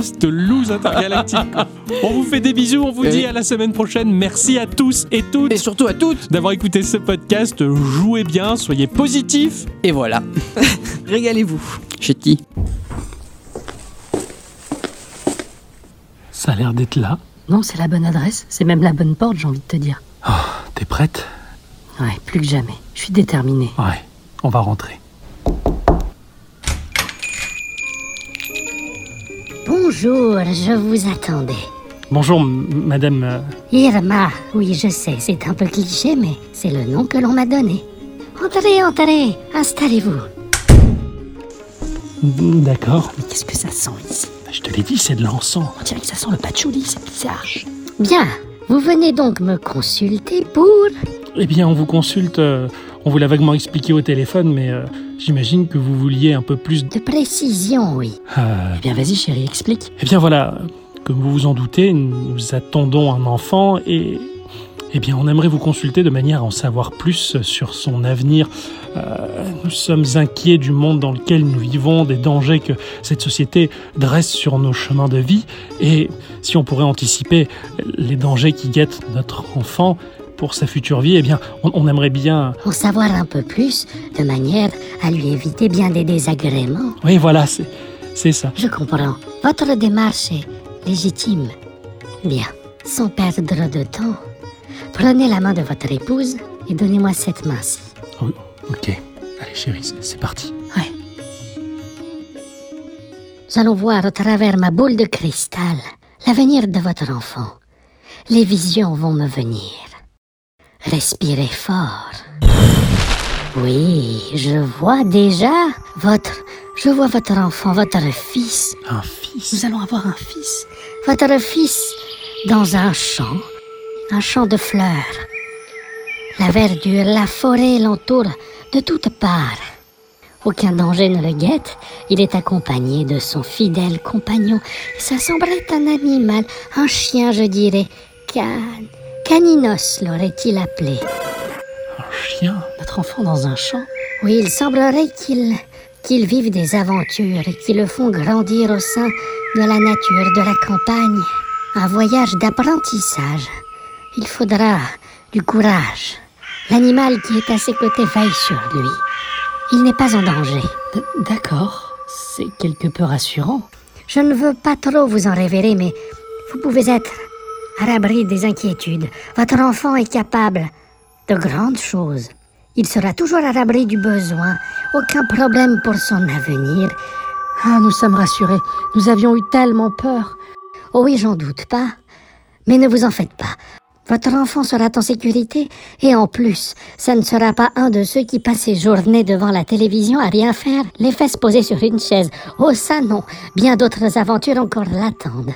cette loose intergalactique. quoi. On vous fait des bisous, on vous Et- dit à la semaine prochaine. Merci à tous et toutes Et surtout à toutes d'avoir écouté ce podcast. Jouez bien, soyez positifs. Et voilà, Régalez-vous. Chetty. Ça a l'air d'être là. Non, c'est la bonne adresse, c'est même la bonne porte, j'ai envie de te dire. T'es prête? Ouais, plus que jamais. Je suis déterminée. Ouais, on va rentrer. Bonjour, je vous attendais. Bonjour, m- madame. euh, Irma, oui, je sais, c'est un peu cliché, mais c'est le nom que l'on m'a donné. Entrez, entrez, installez-vous. D'accord. Mais qu'est-ce que ça sent ici? Je te l'ai dit, c'est de l'encens. On dirait que ça sent le patchouli, c'est bizarre. Bien, vous venez donc me consulter pour... Eh bien, on vous consulte. euh, on vous l'a vaguement expliqué au téléphone, mais euh, j'imagine que vous vouliez un peu plus de. Précision, oui. Euh, Eh bien, vas-y, chérie, explique. eh bien, voilà. Comme vous vous en doutez, nous attendons un enfant et. Eh bien, on aimerait vous consulter de manière à en savoir plus sur son avenir. Euh, nous sommes inquiets du monde dans lequel nous vivons, des dangers que cette société dresse sur nos chemins de vie. Et si on pourrait anticiper les dangers qui guettent notre enfant pour sa future vie, eh bien, on, on aimerait bien. En savoir un peu plus, de manière à lui éviter bien des désagréments. Oui, voilà, c'est ça. Je comprends. Votre démarche est légitime. Bien, sans perdre de temps, prenez la main de votre épouse et donnez-moi cette main-ci. Oh, ok. Allez, chérie, c'est parti. Nous allons voir à travers ma boule de cristal l'avenir de votre enfant. Les visions vont me venir. Respirez fort. Oui, je vois déjà votre... Je vois votre enfant, votre fils. Un fils? Nous allons avoir un fils. Votre fils dans un champ. Un champ de fleurs. La verdure, la forêt l'entoure de toutes parts. Aucun danger ne le guette. Il est accompagné de son fidèle compagnon. Ça semblerait un animal, un chien, je dirais. Can... Caninos l'aurait-il appelé? Un chien Notre enfant dans un champ. Oui, il semblerait qu'il qu'il vive des aventures qui le font grandir au sein de la nature, de la campagne. Un voyage d'apprentissage. Il faudra du courage. L'animal qui est à ses côtés veille sur lui. Il n'est pas en danger. D'accord, c'est quelque peu rassurant. Je ne veux pas trop vous en révéler, mais vous pouvez être à l'abri des inquiétudes. Votre enfant est capable de grandes choses. Il sera toujours à l'abri du besoin. Aucun problème pour son avenir. Ah, nous sommes rassurés. Nous avions eu tellement peur. Oh oui, j'en doute pas. Mais ne vous en faites pas. Votre enfant sera en sécurité et en plus, ça ne sera pas un de ceux qui passent ses journées devant la télévision à rien faire, les fesses posées sur une chaise. Oh ça non, bien d'autres aventures encore l'attendent.